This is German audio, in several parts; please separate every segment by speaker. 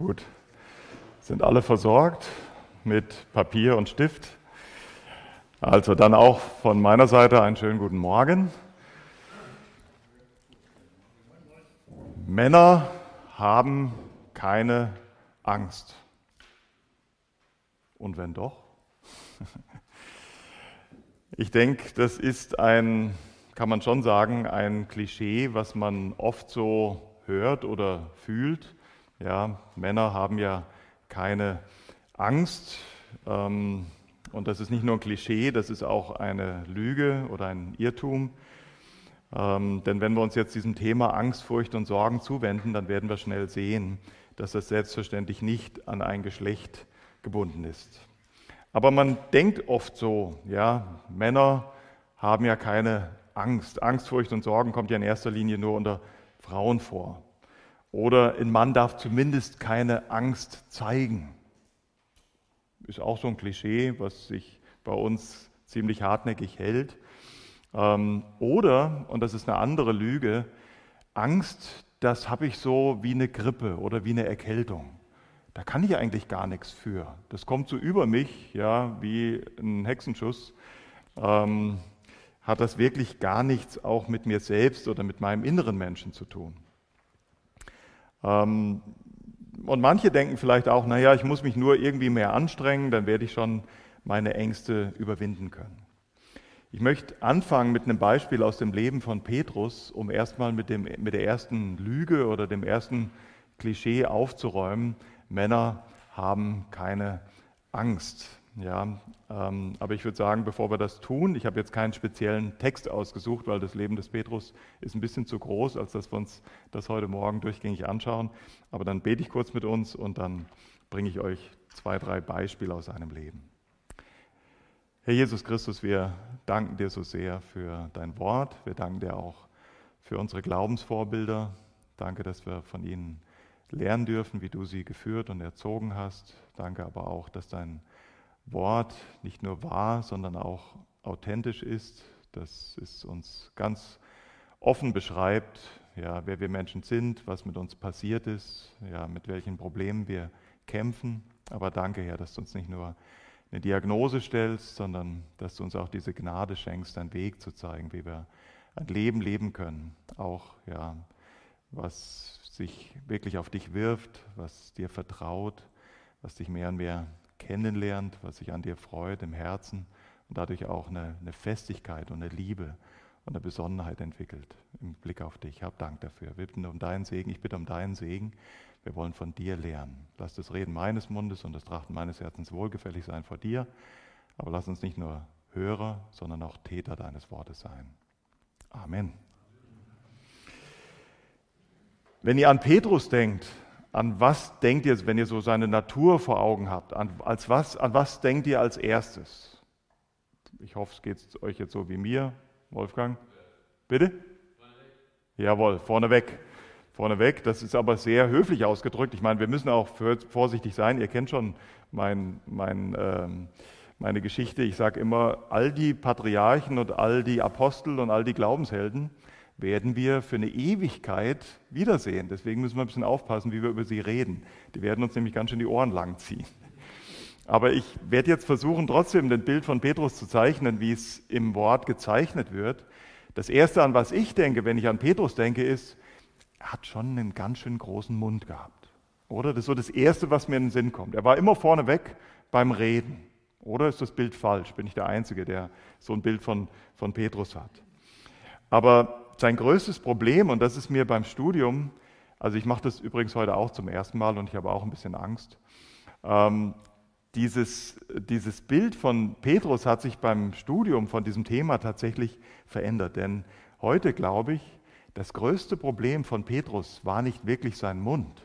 Speaker 1: Gut. Sind alle versorgt mit Papier und Stift? Also dann auch von meiner Seite einen schönen guten Morgen. Männer haben keine Angst. Und wenn doch? Ich denke, das ist ein, kann man schon sagen, ein Klischee, was man oft so hört oder fühlt. Ja, Männer haben ja keine Angst. Ähm, und das ist nicht nur ein Klischee, das ist auch eine Lüge oder ein Irrtum. Ähm, denn wenn wir uns jetzt diesem Thema Angst, Furcht und Sorgen zuwenden, dann werden wir schnell sehen, dass das selbstverständlich nicht an ein Geschlecht gebunden ist. Aber man denkt oft so, ja, Männer haben ja keine Angst. Angst, Furcht und Sorgen kommt ja in erster Linie nur unter Frauen vor. Oder ein Mann darf zumindest keine Angst zeigen. Ist auch so ein Klischee, was sich bei uns ziemlich hartnäckig hält. Ähm, oder, und das ist eine andere Lüge, Angst, das habe ich so wie eine Grippe oder wie eine Erkältung. Da kann ich eigentlich gar nichts für. Das kommt so über mich, ja, wie ein Hexenschuss. Ähm, hat das wirklich gar nichts auch mit mir selbst oder mit meinem inneren Menschen zu tun. Ähm, und manche denken vielleicht auch, naja, ich muss mich nur irgendwie mehr anstrengen, dann werde ich schon meine Ängste überwinden können. Ich möchte anfangen mit einem Beispiel aus dem Leben von Petrus, um erstmal mit, dem, mit der ersten Lüge oder dem ersten Klischee aufzuräumen. Männer haben keine Angst. Ja, ähm, aber ich würde sagen, bevor wir das tun, ich habe jetzt keinen speziellen Text ausgesucht, weil das Leben des Petrus ist ein bisschen zu groß, als dass wir uns das heute Morgen durchgängig anschauen. Aber dann bete ich kurz mit uns und dann bringe ich euch zwei, drei Beispiele aus seinem Leben. Herr Jesus Christus, wir danken dir so sehr für dein Wort. Wir danken dir auch für unsere Glaubensvorbilder. Danke, dass wir von ihnen lernen dürfen, wie du sie geführt und erzogen hast. Danke aber auch, dass dein Wort nicht nur wahr, sondern auch authentisch ist, dass es uns ganz offen beschreibt, ja, wer wir Menschen sind, was mit uns passiert ist, ja, mit welchen Problemen wir kämpfen. Aber danke, Herr, dass du uns nicht nur eine Diagnose stellst, sondern dass du uns auch diese Gnade schenkst, einen Weg zu zeigen, wie wir ein Leben leben können. Auch, ja, was sich wirklich auf dich wirft, was dir vertraut, was dich mehr und mehr kennenlernt, was sich an dir freut im Herzen und dadurch auch eine, eine Festigkeit und eine Liebe und eine Besonnenheit entwickelt im Blick auf dich. Hab Dank dafür. Wir bitten um deinen Segen. Ich bitte um deinen Segen. Wir wollen von dir lernen. Lass das Reden meines Mundes und das Trachten meines Herzens wohlgefällig sein vor dir. Aber lass uns nicht nur Hörer, sondern auch Täter deines Wortes sein. Amen. Wenn ihr an Petrus denkt, an was denkt ihr, wenn ihr so seine Natur vor Augen habt? An, als was, an was denkt ihr als erstes? Ich hoffe, es geht euch jetzt so wie mir, Wolfgang. Bitte? Jawohl, vorneweg vorneweg. Das ist aber sehr höflich ausgedrückt. Ich meine, wir müssen auch vorsichtig sein. Ihr kennt schon mein, mein, ähm, meine Geschichte. Ich sage immer, all die Patriarchen und all die Apostel und all die Glaubenshelden werden wir für eine Ewigkeit wiedersehen. Deswegen müssen wir ein bisschen aufpassen, wie wir über sie reden. Die werden uns nämlich ganz schön die Ohren langziehen. Aber ich werde jetzt versuchen, trotzdem ein Bild von Petrus zu zeichnen, wie es im Wort gezeichnet wird. Das Erste, an was ich denke, wenn ich an Petrus denke, ist, er hat schon einen ganz schön großen Mund gehabt. Oder? Das ist so das Erste, was mir in den Sinn kommt. Er war immer vorneweg beim Reden. Oder ist das Bild falsch? Bin ich der Einzige, der so ein Bild von, von Petrus hat? Aber sein größtes Problem, und das ist mir beim Studium, also ich mache das übrigens heute auch zum ersten Mal und ich habe auch ein bisschen Angst, ähm, dieses, dieses Bild von Petrus hat sich beim Studium von diesem Thema tatsächlich verändert. Denn heute glaube ich, das größte Problem von Petrus war nicht wirklich sein Mund.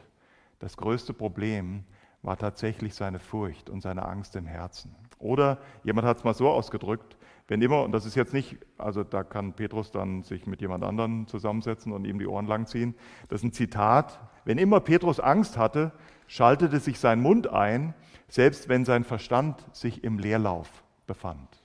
Speaker 1: Das größte Problem war tatsächlich seine Furcht und seine Angst im Herzen. Oder jemand hat es mal so ausgedrückt, wenn immer, und das ist jetzt nicht, also da kann Petrus dann sich mit jemand anderem zusammensetzen und ihm die Ohren langziehen, das ist ein Zitat, wenn immer Petrus Angst hatte, schaltete sich sein Mund ein, selbst wenn sein Verstand sich im Leerlauf befand.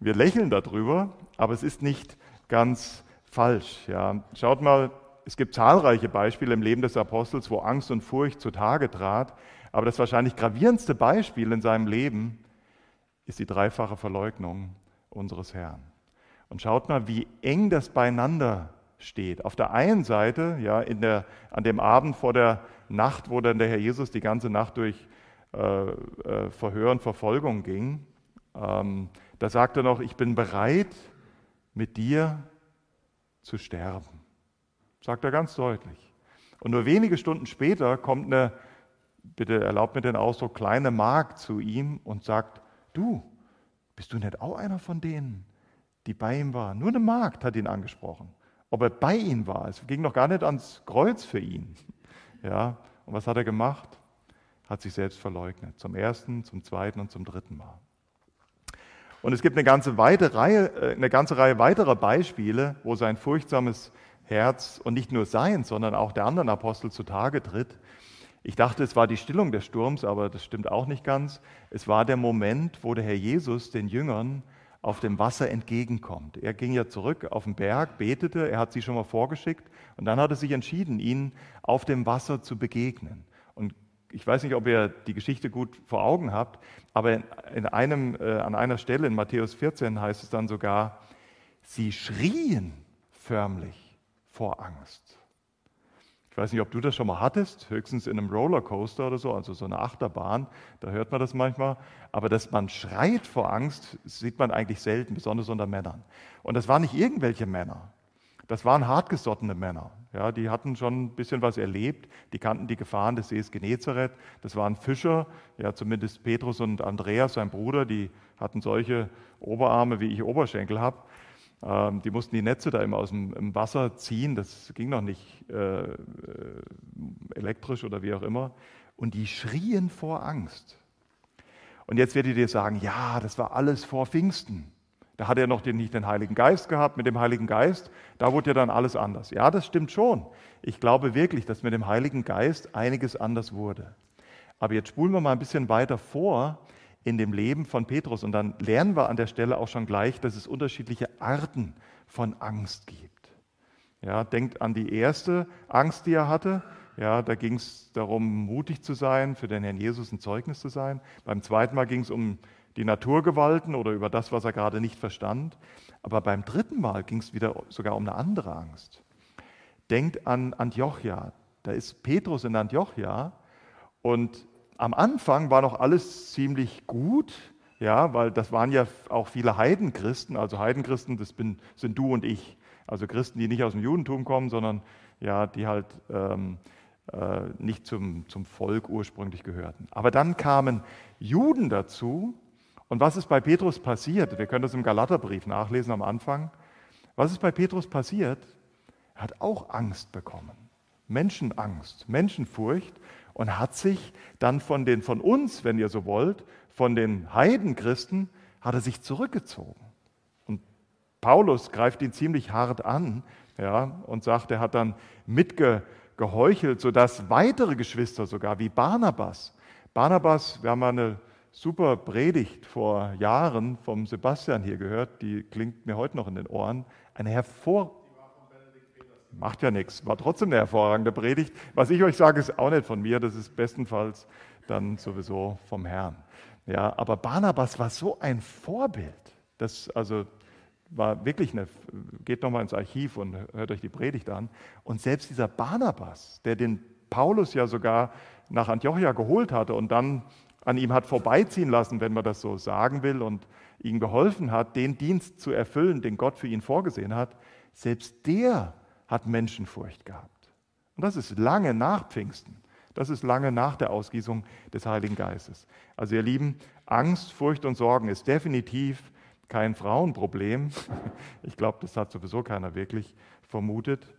Speaker 1: Wir lächeln darüber, aber es ist nicht ganz falsch. Ja. Schaut mal es gibt zahlreiche Beispiele im Leben des Apostels, wo Angst und Furcht zutage trat, aber das wahrscheinlich gravierendste Beispiel in seinem Leben ist die dreifache Verleugnung unseres Herrn. Und schaut mal, wie eng das beieinander steht. Auf der einen Seite, ja, der, an dem Abend vor der Nacht, wo dann der Herr Jesus die ganze Nacht durch äh, äh, Verhör und Verfolgung ging, ähm, da sagt er noch, ich bin bereit, mit dir zu sterben. Sagt er ganz deutlich. Und nur wenige Stunden später kommt eine, bitte erlaubt mir den Ausdruck, kleine Magd zu ihm und sagt, du, bist du nicht auch einer von denen, die bei ihm waren? Nur eine Magd hat ihn angesprochen. Ob er bei ihm war, es ging noch gar nicht ans Kreuz für ihn. Ja, und was hat er gemacht? Hat sich selbst verleugnet. Zum ersten, zum zweiten und zum dritten Mal. Und es gibt eine ganze, Reihe, äh, eine ganze Reihe weiterer Beispiele, wo sein furchtsames Herz und nicht nur sein, sondern auch der anderen Apostel zutage tritt. Ich dachte, es war die Stillung des Sturms, aber das stimmt auch nicht ganz. Es war der Moment, wo der Herr Jesus den Jüngern auf dem Wasser entgegenkommt. Er ging ja zurück auf den Berg, betete, er hat sie schon mal vorgeschickt und dann hat er sich entschieden, ihnen auf dem Wasser zu begegnen. Und ich weiß nicht, ob ihr die Geschichte gut vor Augen habt, aber in einem, äh, an einer Stelle in Matthäus 14 heißt es dann sogar, sie schrien förmlich vor Angst. Ich weiß nicht, ob du das schon mal hattest, höchstens in einem Rollercoaster oder so, also so eine Achterbahn, da hört man das manchmal. Aber dass man schreit vor Angst, sieht man eigentlich selten, besonders unter Männern. Und das waren nicht irgendwelche Männer, das waren hartgesottene Männer. Ja, die hatten schon ein bisschen was erlebt, die kannten die Gefahren des Sees Genezareth. Das waren Fischer, ja, zumindest Petrus und Andreas, sein Bruder, die hatten solche Oberarme, wie ich Oberschenkel habe. Ähm, die mussten die Netze da immer aus dem Wasser ziehen, das ging noch nicht äh, äh, elektrisch oder wie auch immer. Und die schrien vor Angst. Und jetzt werdet ihr sagen, ja, das war alles vor Pfingsten. Da hat er noch den, nicht den Heiligen Geist gehabt. Mit dem Heiligen Geist, da wurde ja dann alles anders. Ja, das stimmt schon. Ich glaube wirklich, dass mit dem Heiligen Geist einiges anders wurde. Aber jetzt spulen wir mal ein bisschen weiter vor in dem Leben von Petrus und dann lernen wir an der Stelle auch schon gleich, dass es unterschiedliche Arten von Angst gibt. Ja, denkt an die erste Angst, die er hatte. Ja, da ging es darum, mutig zu sein, für den Herrn Jesus ein Zeugnis zu sein. Beim zweiten Mal ging es um die Naturgewalten oder über das, was er gerade nicht verstand. Aber beim dritten Mal ging es wieder sogar um eine andere Angst. Denkt an Antiochia. Da ist Petrus in Antiochia und am Anfang war noch alles ziemlich gut, ja, weil das waren ja auch viele Heidenchristen. Also Heidenchristen, das bin, sind du und ich. Also Christen, die nicht aus dem Judentum kommen, sondern ja, die halt ähm, äh, nicht zum, zum Volk ursprünglich gehörten. Aber dann kamen Juden dazu, und was ist bei Petrus passiert? Wir können das im Galaterbrief nachlesen am Anfang. Was ist bei Petrus passiert? Er hat auch Angst bekommen. Menschenangst, Menschenfurcht und hat sich dann von den von uns, wenn ihr so wollt, von den Heidenchristen, hat er sich zurückgezogen. Und Paulus greift ihn ziemlich hart an ja, und sagt, er hat dann mitgeheuchelt, sodass weitere Geschwister sogar wie Barnabas, Barnabas, wir haben eine super Predigt vor Jahren vom Sebastian hier gehört, die klingt mir heute noch in den Ohren. Eine hervor Macht ja nichts, war trotzdem eine hervorragende Predigt. Was ich euch sage, ist auch nicht von mir, das ist bestenfalls dann sowieso vom Herrn. Ja, aber Barnabas war so ein Vorbild. Das also war wirklich eine, geht nochmal ins Archiv und hört euch die Predigt an. Und selbst dieser Barnabas, der den Paulus ja sogar nach Antiochia geholt hatte und dann an ihm hat vorbeiziehen lassen, wenn man das so sagen will, und ihm geholfen hat, den Dienst zu erfüllen, den Gott für ihn vorgesehen hat, selbst der hat Menschenfurcht gehabt. Und das ist lange nach Pfingsten. Das ist lange nach der Ausgießung des Heiligen Geistes. Also ihr Lieben, Angst, Furcht und Sorgen ist definitiv kein Frauenproblem. Ich glaube, das hat sowieso keiner wirklich vermutet.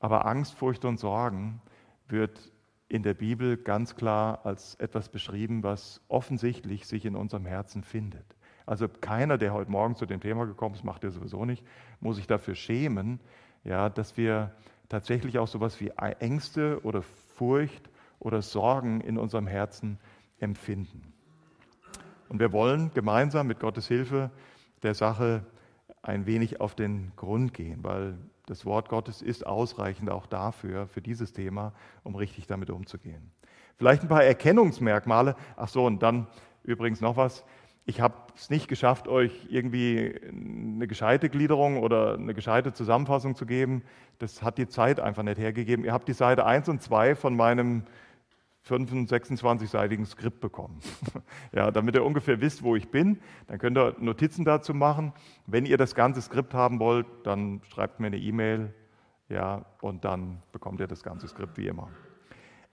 Speaker 1: Aber Angst, Furcht und Sorgen wird in der Bibel ganz klar als etwas beschrieben, was offensichtlich sich in unserem Herzen findet. Also keiner, der heute Morgen zu dem Thema gekommen ist, macht er sowieso nicht, muss sich dafür schämen, ja, dass wir tatsächlich auch sowas wie Ängste oder Furcht oder Sorgen in unserem Herzen empfinden. Und wir wollen gemeinsam mit Gottes Hilfe der Sache ein wenig auf den Grund gehen, weil das Wort Gottes ist ausreichend auch dafür, für dieses Thema, um richtig damit umzugehen. Vielleicht ein paar Erkennungsmerkmale. Ach so, und dann übrigens noch was. Ich habe es nicht geschafft, euch irgendwie eine gescheite Gliederung oder eine gescheite Zusammenfassung zu geben. Das hat die Zeit einfach nicht hergegeben. Ihr habt die Seite 1 und 2 von meinem 26-seitigen Skript bekommen. ja, damit ihr ungefähr wisst, wo ich bin, dann könnt ihr Notizen dazu machen. Wenn ihr das ganze Skript haben wollt, dann schreibt mir eine E-Mail, ja, und dann bekommt ihr das ganze Skript wie immer.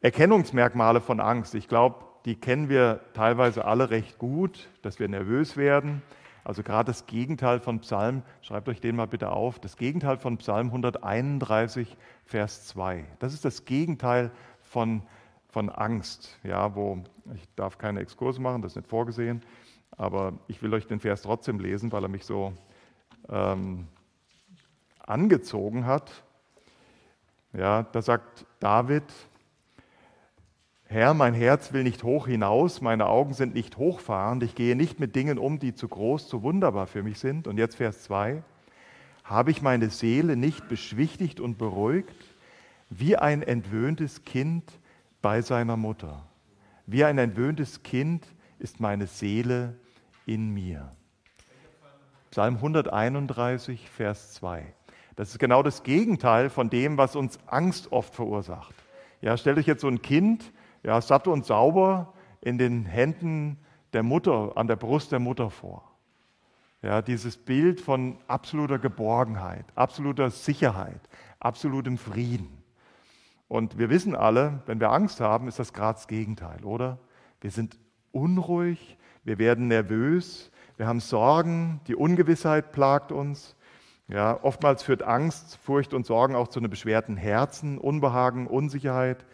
Speaker 1: Erkennungsmerkmale von Angst. Ich glaube, die kennen wir teilweise alle recht gut, dass wir nervös werden. Also gerade das Gegenteil von Psalm, schreibt euch den mal bitte auf, das Gegenteil von Psalm 131, Vers 2. Das ist das Gegenteil von Angst von Angst, ja, wo ich darf keine Exkurse machen, das ist nicht vorgesehen, aber ich will euch den Vers trotzdem lesen, weil er mich so ähm, angezogen hat. Ja, da sagt David, Herr, mein Herz will nicht hoch hinaus, meine Augen sind nicht hochfahrend, ich gehe nicht mit Dingen um, die zu groß, zu wunderbar für mich sind. Und jetzt Vers 2, habe ich meine Seele nicht beschwichtigt und beruhigt, wie ein entwöhntes Kind, bei seiner Mutter. Wie ein entwöhntes Kind ist meine Seele in mir. Psalm 131, Vers 2. Das ist genau das Gegenteil von dem, was uns Angst oft verursacht. Ja, stellt euch jetzt so ein Kind, ja, satt und sauber in den Händen der Mutter, an der Brust der Mutter vor. Ja, dieses Bild von absoluter Geborgenheit, absoluter Sicherheit, absolutem Frieden. Und wir wissen alle, wenn wir Angst haben, ist das gerade das Gegenteil, oder? Wir sind unruhig, wir werden nervös, wir haben Sorgen, die Ungewissheit plagt uns. Ja, oftmals führt Angst, Furcht und Sorgen auch zu einem beschwerten Herzen, Unbehagen, Unsicherheit.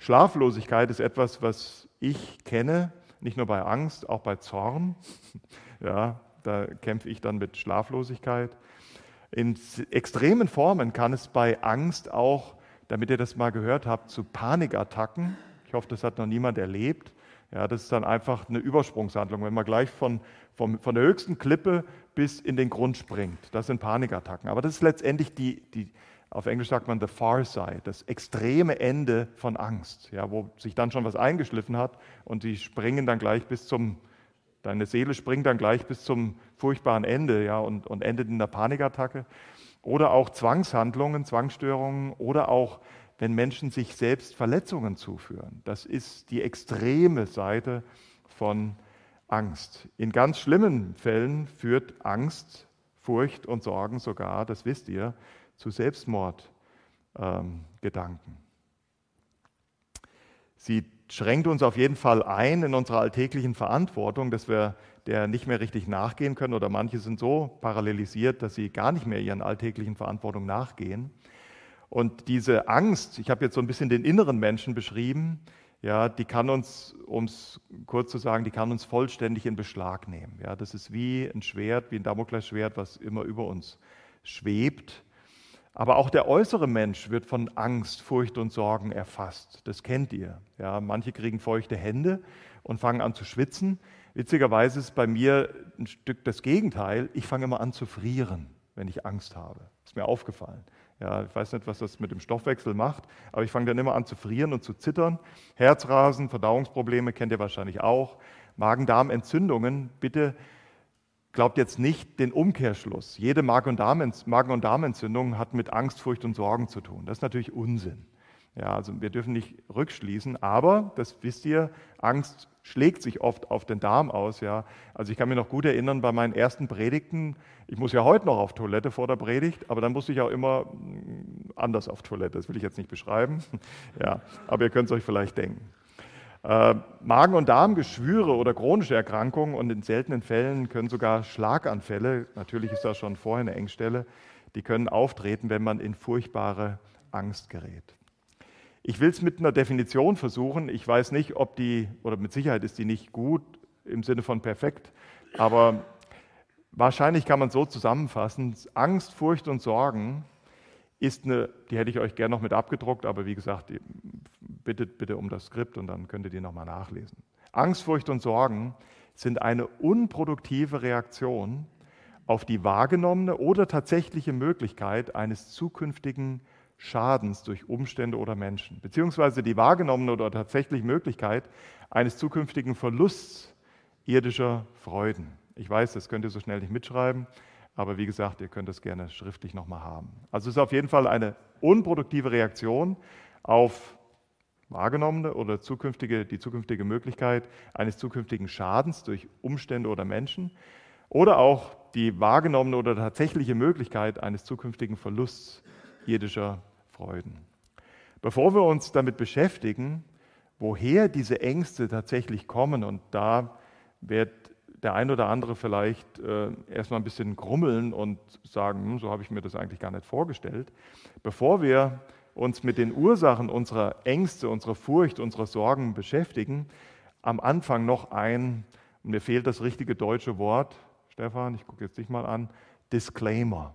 Speaker 1: Schlaflosigkeit ist etwas, was ich kenne, nicht nur bei Angst, auch bei Zorn. Ja, da kämpfe ich dann mit Schlaflosigkeit. In extremen Formen kann es bei Angst auch damit ihr das mal gehört habt, zu Panikattacken. Ich hoffe, das hat noch niemand erlebt. Ja, das ist dann einfach eine Übersprungshandlung, wenn man gleich von, von, von der höchsten Klippe bis in den Grund springt. Das sind Panikattacken. Aber das ist letztendlich die, die auf Englisch sagt man the far side, das extreme Ende von Angst, ja, wo sich dann schon was eingeschliffen hat und die springen dann gleich bis zum, deine Seele springt dann gleich bis zum furchtbaren Ende ja, und, und endet in der Panikattacke. Oder auch Zwangshandlungen, Zwangsstörungen oder auch, wenn Menschen sich selbst Verletzungen zuführen. Das ist die extreme Seite von Angst. In ganz schlimmen Fällen führt Angst, Furcht und Sorgen sogar, das wisst ihr, zu Selbstmordgedanken. Sie schränkt uns auf jeden Fall ein in unserer alltäglichen Verantwortung, dass wir der nicht mehr richtig nachgehen können oder manche sind so parallelisiert, dass sie gar nicht mehr ihren alltäglichen Verantwortungen nachgehen. Und diese Angst, ich habe jetzt so ein bisschen den inneren Menschen beschrieben, ja, die kann uns, um es kurz zu sagen, die kann uns vollständig in Beschlag nehmen. Ja, das ist wie ein Schwert, wie ein Damoklesschwert, was immer über uns schwebt. Aber auch der äußere Mensch wird von Angst, Furcht und Sorgen erfasst. Das kennt ihr. Ja, manche kriegen feuchte Hände und fangen an zu schwitzen. Witzigerweise ist bei mir ein Stück das Gegenteil. Ich fange immer an zu frieren, wenn ich Angst habe. Ist mir aufgefallen. Ja, ich weiß nicht, was das mit dem Stoffwechsel macht, aber ich fange dann immer an zu frieren und zu zittern. Herzrasen, Verdauungsprobleme kennt ihr wahrscheinlich auch. Magen-Darm-Entzündungen, bitte glaubt jetzt nicht den Umkehrschluss. Jede Magen- und Darmentzündung hat mit Angst, Furcht und Sorgen zu tun. Das ist natürlich Unsinn. Ja, also wir dürfen nicht rückschließen, aber das wisst ihr, Angst schlägt sich oft auf den Darm aus. Ja. Also ich kann mich noch gut erinnern bei meinen ersten Predigten, ich muss ja heute noch auf Toilette vor der Predigt, aber dann musste ich auch immer mm, anders auf Toilette, das will ich jetzt nicht beschreiben, ja, aber ihr könnt es euch vielleicht denken. Äh, Magen- und Darmgeschwüre oder chronische Erkrankungen und in seltenen Fällen können sogar Schlaganfälle, natürlich ist das schon vorher eine Engstelle, die können auftreten, wenn man in furchtbare Angst gerät. Ich will es mit einer Definition versuchen. Ich weiß nicht, ob die, oder mit Sicherheit ist die nicht gut im Sinne von perfekt, aber wahrscheinlich kann man so zusammenfassen, Angst, Furcht und Sorgen ist eine, die hätte ich euch gerne noch mit abgedruckt, aber wie gesagt, bittet bitte um das Skript und dann könnt ihr die nochmal nachlesen. Angst, Furcht und Sorgen sind eine unproduktive Reaktion auf die wahrgenommene oder tatsächliche Möglichkeit eines zukünftigen Schadens durch Umstände oder Menschen, beziehungsweise die wahrgenommene oder tatsächliche Möglichkeit eines zukünftigen Verlusts irdischer Freuden. Ich weiß, das könnt ihr so schnell nicht mitschreiben, aber wie gesagt, ihr könnt das gerne schriftlich nochmal haben. Also es ist auf jeden Fall eine unproduktive Reaktion auf wahrgenommene oder zukünftige, die zukünftige Möglichkeit eines zukünftigen Schadens durch Umstände oder Menschen oder auch die wahrgenommene oder tatsächliche Möglichkeit eines zukünftigen Verlusts irdischer Freuden. Bevor wir uns damit beschäftigen, woher diese Ängste tatsächlich kommen, und da wird der ein oder andere vielleicht äh, erstmal ein bisschen grummeln und sagen, hm, so habe ich mir das eigentlich gar nicht vorgestellt. Bevor wir uns mit den Ursachen unserer Ängste, unserer Furcht, unserer Sorgen beschäftigen, am Anfang noch ein, mir fehlt das richtige deutsche Wort, Stefan, ich gucke jetzt dich mal an, Disclaimer.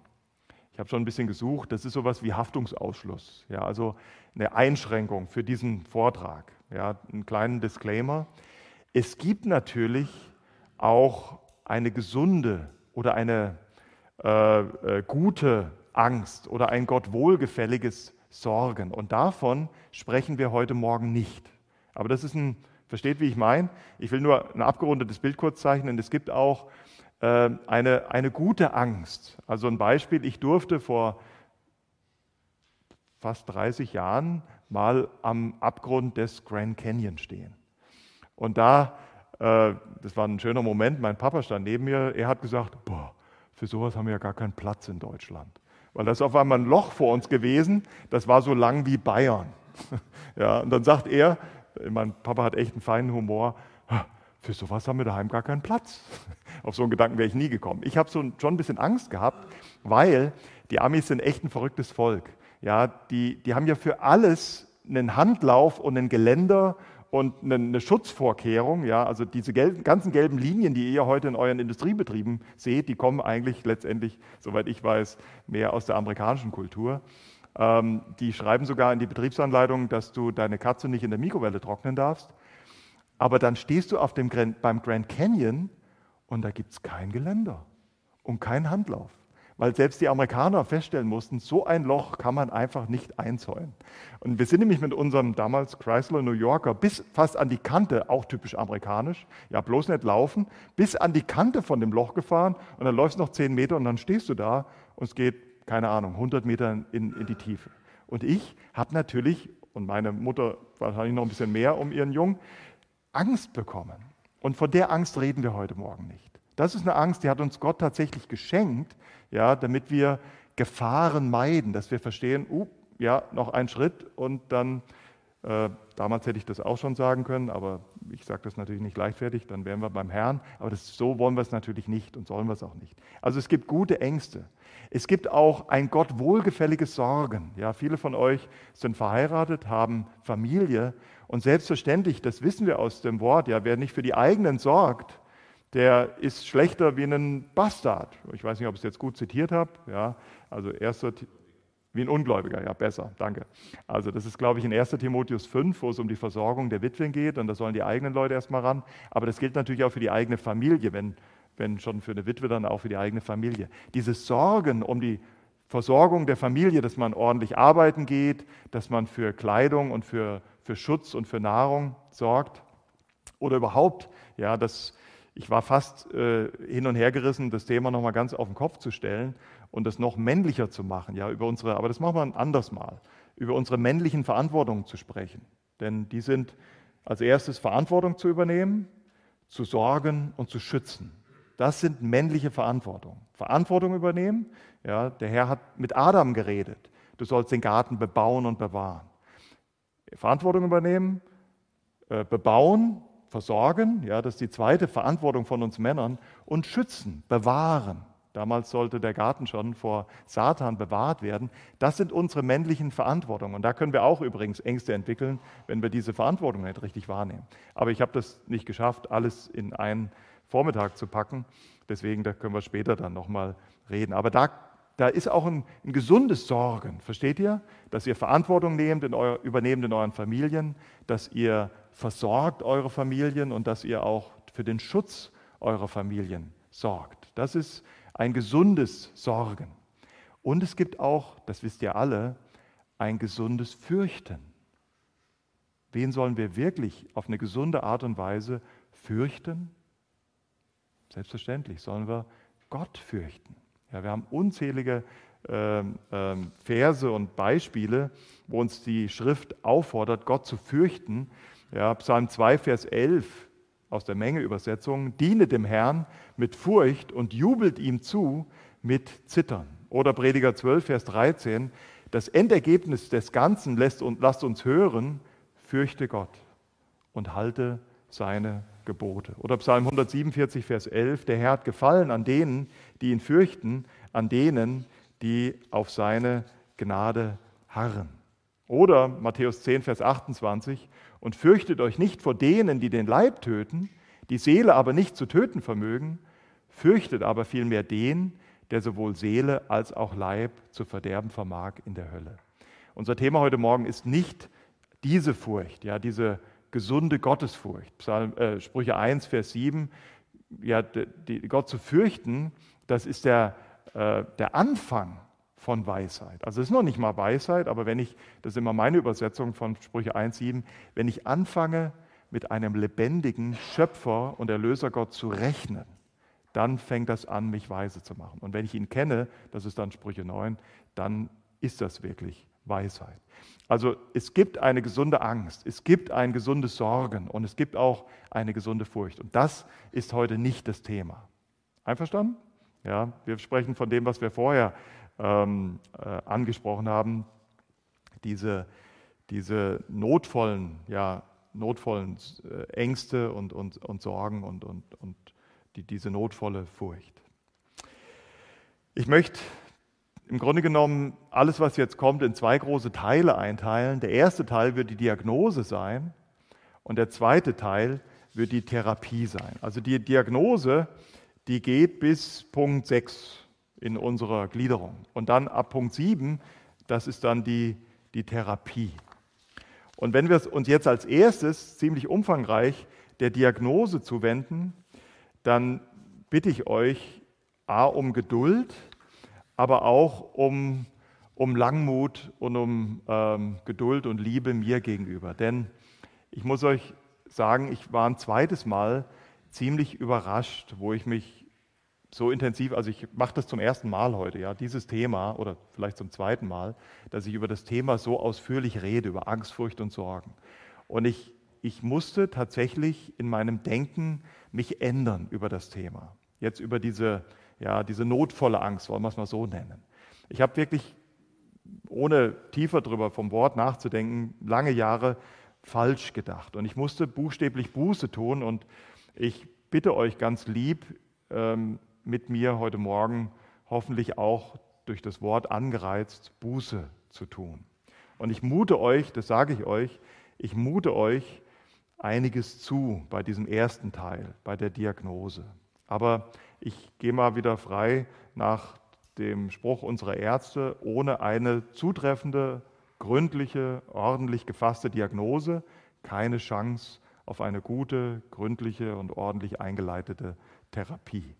Speaker 1: Ich habe schon ein bisschen gesucht, das ist sowas wie Haftungsausschluss, ja, also eine Einschränkung für diesen Vortrag, ja, einen kleinen Disclaimer. Es gibt natürlich auch eine gesunde oder eine äh, äh, gute Angst oder ein Gott wohlgefälliges Sorgen. Und davon sprechen wir heute Morgen nicht. Aber das ist ein, versteht, wie ich meine? Ich will nur ein abgerundetes Bild kurz zeichnen. Es gibt auch äh, eine, eine gute Angst. Also ein Beispiel, ich durfte vor fast 30 Jahren mal am Abgrund des Grand Canyon stehen. Und da, das war ein schöner Moment, mein Papa stand neben mir, er hat gesagt, boah, für sowas haben wir ja gar keinen Platz in Deutschland weil da ist auf einmal ein Loch vor uns gewesen, das war so lang wie Bayern. Ja, und dann sagt er, mein Papa hat echt einen feinen Humor, für sowas haben wir daheim gar keinen Platz. Auf so einen Gedanken wäre ich nie gekommen. Ich habe so schon ein bisschen Angst gehabt, weil die Amis sind echt ein verrücktes Volk. Ja, die, die haben ja für alles einen Handlauf und ein Geländer und eine, Schutzvorkehrung, ja, also diese gelben, ganzen gelben Linien, die ihr heute in euren Industriebetrieben seht, die kommen eigentlich letztendlich, soweit ich weiß, mehr aus der amerikanischen Kultur. Ähm, die schreiben sogar in die Betriebsanleitung, dass du deine Katze nicht in der Mikrowelle trocknen darfst. Aber dann stehst du auf dem, beim Grand Canyon und da gibt es kein Geländer und keinen Handlauf weil selbst die Amerikaner feststellen mussten, so ein Loch kann man einfach nicht einzäunen. Und wir sind nämlich mit unserem damals Chrysler New Yorker bis fast an die Kante, auch typisch amerikanisch, ja bloß nicht laufen, bis an die Kante von dem Loch gefahren und dann läufst du noch zehn Meter und dann stehst du da und es geht, keine Ahnung, 100 Meter in, in die Tiefe. Und ich habe natürlich, und meine Mutter wahrscheinlich noch ein bisschen mehr um ihren Jungen, Angst bekommen. Und von der Angst reden wir heute Morgen nicht. Das ist eine Angst, die hat uns Gott tatsächlich geschenkt, ja, damit wir Gefahren meiden, dass wir verstehen, uh, ja, noch ein Schritt und dann, äh, damals hätte ich das auch schon sagen können, aber ich sage das natürlich nicht leichtfertig, dann wären wir beim Herrn, aber das, so wollen wir es natürlich nicht und sollen wir es auch nicht. Also es gibt gute Ängste. Es gibt auch ein Gott wohlgefälliges Sorgen. Ja, viele von euch sind verheiratet, haben Familie und selbstverständlich, das wissen wir aus dem Wort, ja, wer nicht für die eigenen sorgt, der ist schlechter wie ein Bastard. Ich weiß nicht, ob ich es jetzt gut zitiert habe. Ja, also erster, wie ein Ungläubiger, ja, besser, danke. Also das ist, glaube ich, in 1. Timotheus 5, wo es um die Versorgung der Witwen geht und da sollen die eigenen Leute erstmal ran. Aber das gilt natürlich auch für die eigene Familie, wenn, wenn schon für eine Witwe, dann auch für die eigene Familie. Diese Sorgen um die Versorgung der Familie, dass man ordentlich arbeiten geht, dass man für Kleidung und für, für Schutz und für Nahrung sorgt oder überhaupt, ja, dass ich war fast äh, hin und her gerissen, das Thema nochmal ganz auf den Kopf zu stellen und das noch männlicher zu machen. Ja, über unsere, aber das machen wir ein anderes Mal, über unsere männlichen Verantwortungen zu sprechen. Denn die sind als erstes Verantwortung zu übernehmen, zu sorgen und zu schützen. Das sind männliche Verantwortungen. Verantwortung übernehmen. Ja, der Herr hat mit Adam geredet. Du sollst den Garten bebauen und bewahren. Verantwortung übernehmen, äh, bebauen versorgen, ja, das ist die zweite Verantwortung von uns Männern, und schützen, bewahren. Damals sollte der Garten schon vor Satan bewahrt werden. Das sind unsere männlichen Verantwortungen. Und da können wir auch übrigens Ängste entwickeln, wenn wir diese Verantwortung nicht richtig wahrnehmen. Aber ich habe das nicht geschafft, alles in einen Vormittag zu packen. Deswegen, da können wir später dann nochmal reden. Aber da, da ist auch ein, ein, gesundes Sorgen, versteht ihr? Dass ihr Verantwortung nehmt in euer, übernehmt in euren Familien, dass ihr versorgt eure Familien und dass ihr auch für den Schutz eurer Familien sorgt. Das ist ein gesundes Sorgen. Und es gibt auch, das wisst ihr alle, ein gesundes Fürchten. Wen sollen wir wirklich auf eine gesunde Art und Weise fürchten? Selbstverständlich sollen wir Gott fürchten. Ja, wir haben unzählige äh, äh, Verse und Beispiele, wo uns die Schrift auffordert, Gott zu fürchten. Ja, Psalm 2, Vers 11 aus der Menge-Übersetzung, diene dem Herrn mit Furcht und jubelt ihm zu mit Zittern. Oder Prediger 12, Vers 13, das Endergebnis des Ganzen lässt, lasst uns hören, fürchte Gott und halte seine Gebote. Oder Psalm 147, Vers 11, der Herr hat gefallen an denen, die ihn fürchten, an denen, die auf seine Gnade harren. Oder Matthäus 10, Vers 28, und fürchtet euch nicht vor denen, die den Leib töten, die Seele aber nicht zu töten vermögen, fürchtet aber vielmehr den, der sowohl Seele als auch Leib zu verderben vermag in der Hölle. Unser Thema heute Morgen ist nicht diese Furcht, ja, diese gesunde Gottesfurcht. Psalm, äh, Sprüche 1, Vers 7, ja, die, Gott zu fürchten, das ist der, äh, der Anfang von Weisheit. Also es ist noch nicht mal Weisheit, aber wenn ich, das ist immer meine Übersetzung von Sprüche 1, 7, wenn ich anfange, mit einem lebendigen Schöpfer und Erlöser Gott zu rechnen, dann fängt das an, mich weise zu machen. Und wenn ich ihn kenne, das ist dann Sprüche 9, dann ist das wirklich Weisheit. Also es gibt eine gesunde Angst, es gibt ein gesundes Sorgen und es gibt auch eine gesunde Furcht. Und das ist heute nicht das Thema. Einverstanden? Ja, wir sprechen von dem, was wir vorher ähm, äh, angesprochen haben, diese, diese notvollen, ja, notvollen äh, Ängste und, und, und Sorgen und, und, und die, diese notvolle Furcht. Ich möchte im Grunde genommen alles, was jetzt kommt, in zwei große Teile einteilen. Der erste Teil wird die Diagnose sein und der zweite Teil wird die Therapie sein. Also die Diagnose, die geht bis Punkt 6 in unserer Gliederung. Und dann ab Punkt 7, das ist dann die, die Therapie. Und wenn wir uns jetzt als erstes ziemlich umfangreich der Diagnose zuwenden, dann bitte ich euch A um Geduld, aber auch um, um Langmut und um ähm, Geduld und Liebe mir gegenüber. Denn ich muss euch sagen, ich war ein zweites Mal ziemlich überrascht, wo ich mich so intensiv, also ich mache das zum ersten Mal heute, ja, dieses Thema oder vielleicht zum zweiten Mal, dass ich über das Thema so ausführlich rede, über Angst, Furcht und Sorgen. Und ich, ich musste tatsächlich in meinem Denken mich ändern über das Thema. Jetzt über diese, ja, diese notvolle Angst, wollen wir es mal so nennen. Ich habe wirklich, ohne tiefer drüber vom Wort nachzudenken, lange Jahre falsch gedacht. Und ich musste buchstäblich Buße tun. Und ich bitte euch ganz lieb, ähm, mit mir heute Morgen hoffentlich auch durch das Wort angereizt, Buße zu tun. Und ich mute euch, das sage ich euch, ich mute euch einiges zu bei diesem ersten Teil, bei der Diagnose. Aber ich gehe mal wieder frei nach dem Spruch unserer Ärzte, ohne eine zutreffende, gründliche, ordentlich gefasste Diagnose keine Chance auf eine gute, gründliche und ordentlich eingeleitete Therapie.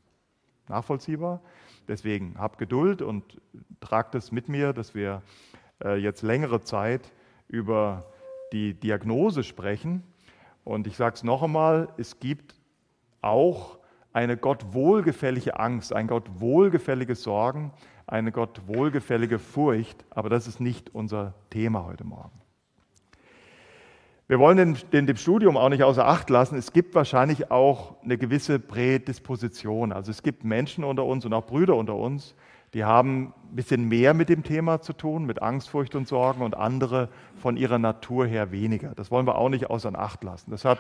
Speaker 1: Nachvollziehbar? Deswegen habt Geduld und tragt es mit mir, dass wir äh, jetzt längere Zeit über die Diagnose sprechen. Und ich sage es noch einmal, es gibt auch eine Gott wohlgefällige Angst, ein Gott wohlgefälliges Sorgen, eine Gott wohlgefällige Furcht, aber das ist nicht unser Thema heute Morgen. Wir wollen den, den, dem Studium auch nicht außer Acht lassen. Es gibt wahrscheinlich auch eine gewisse Prädisposition. Also es gibt Menschen unter uns und auch Brüder unter uns, die haben ein bisschen mehr mit dem Thema zu tun, mit Angst, Furcht und Sorgen und andere von ihrer Natur her weniger. Das wollen wir auch nicht außer Acht lassen. Das hat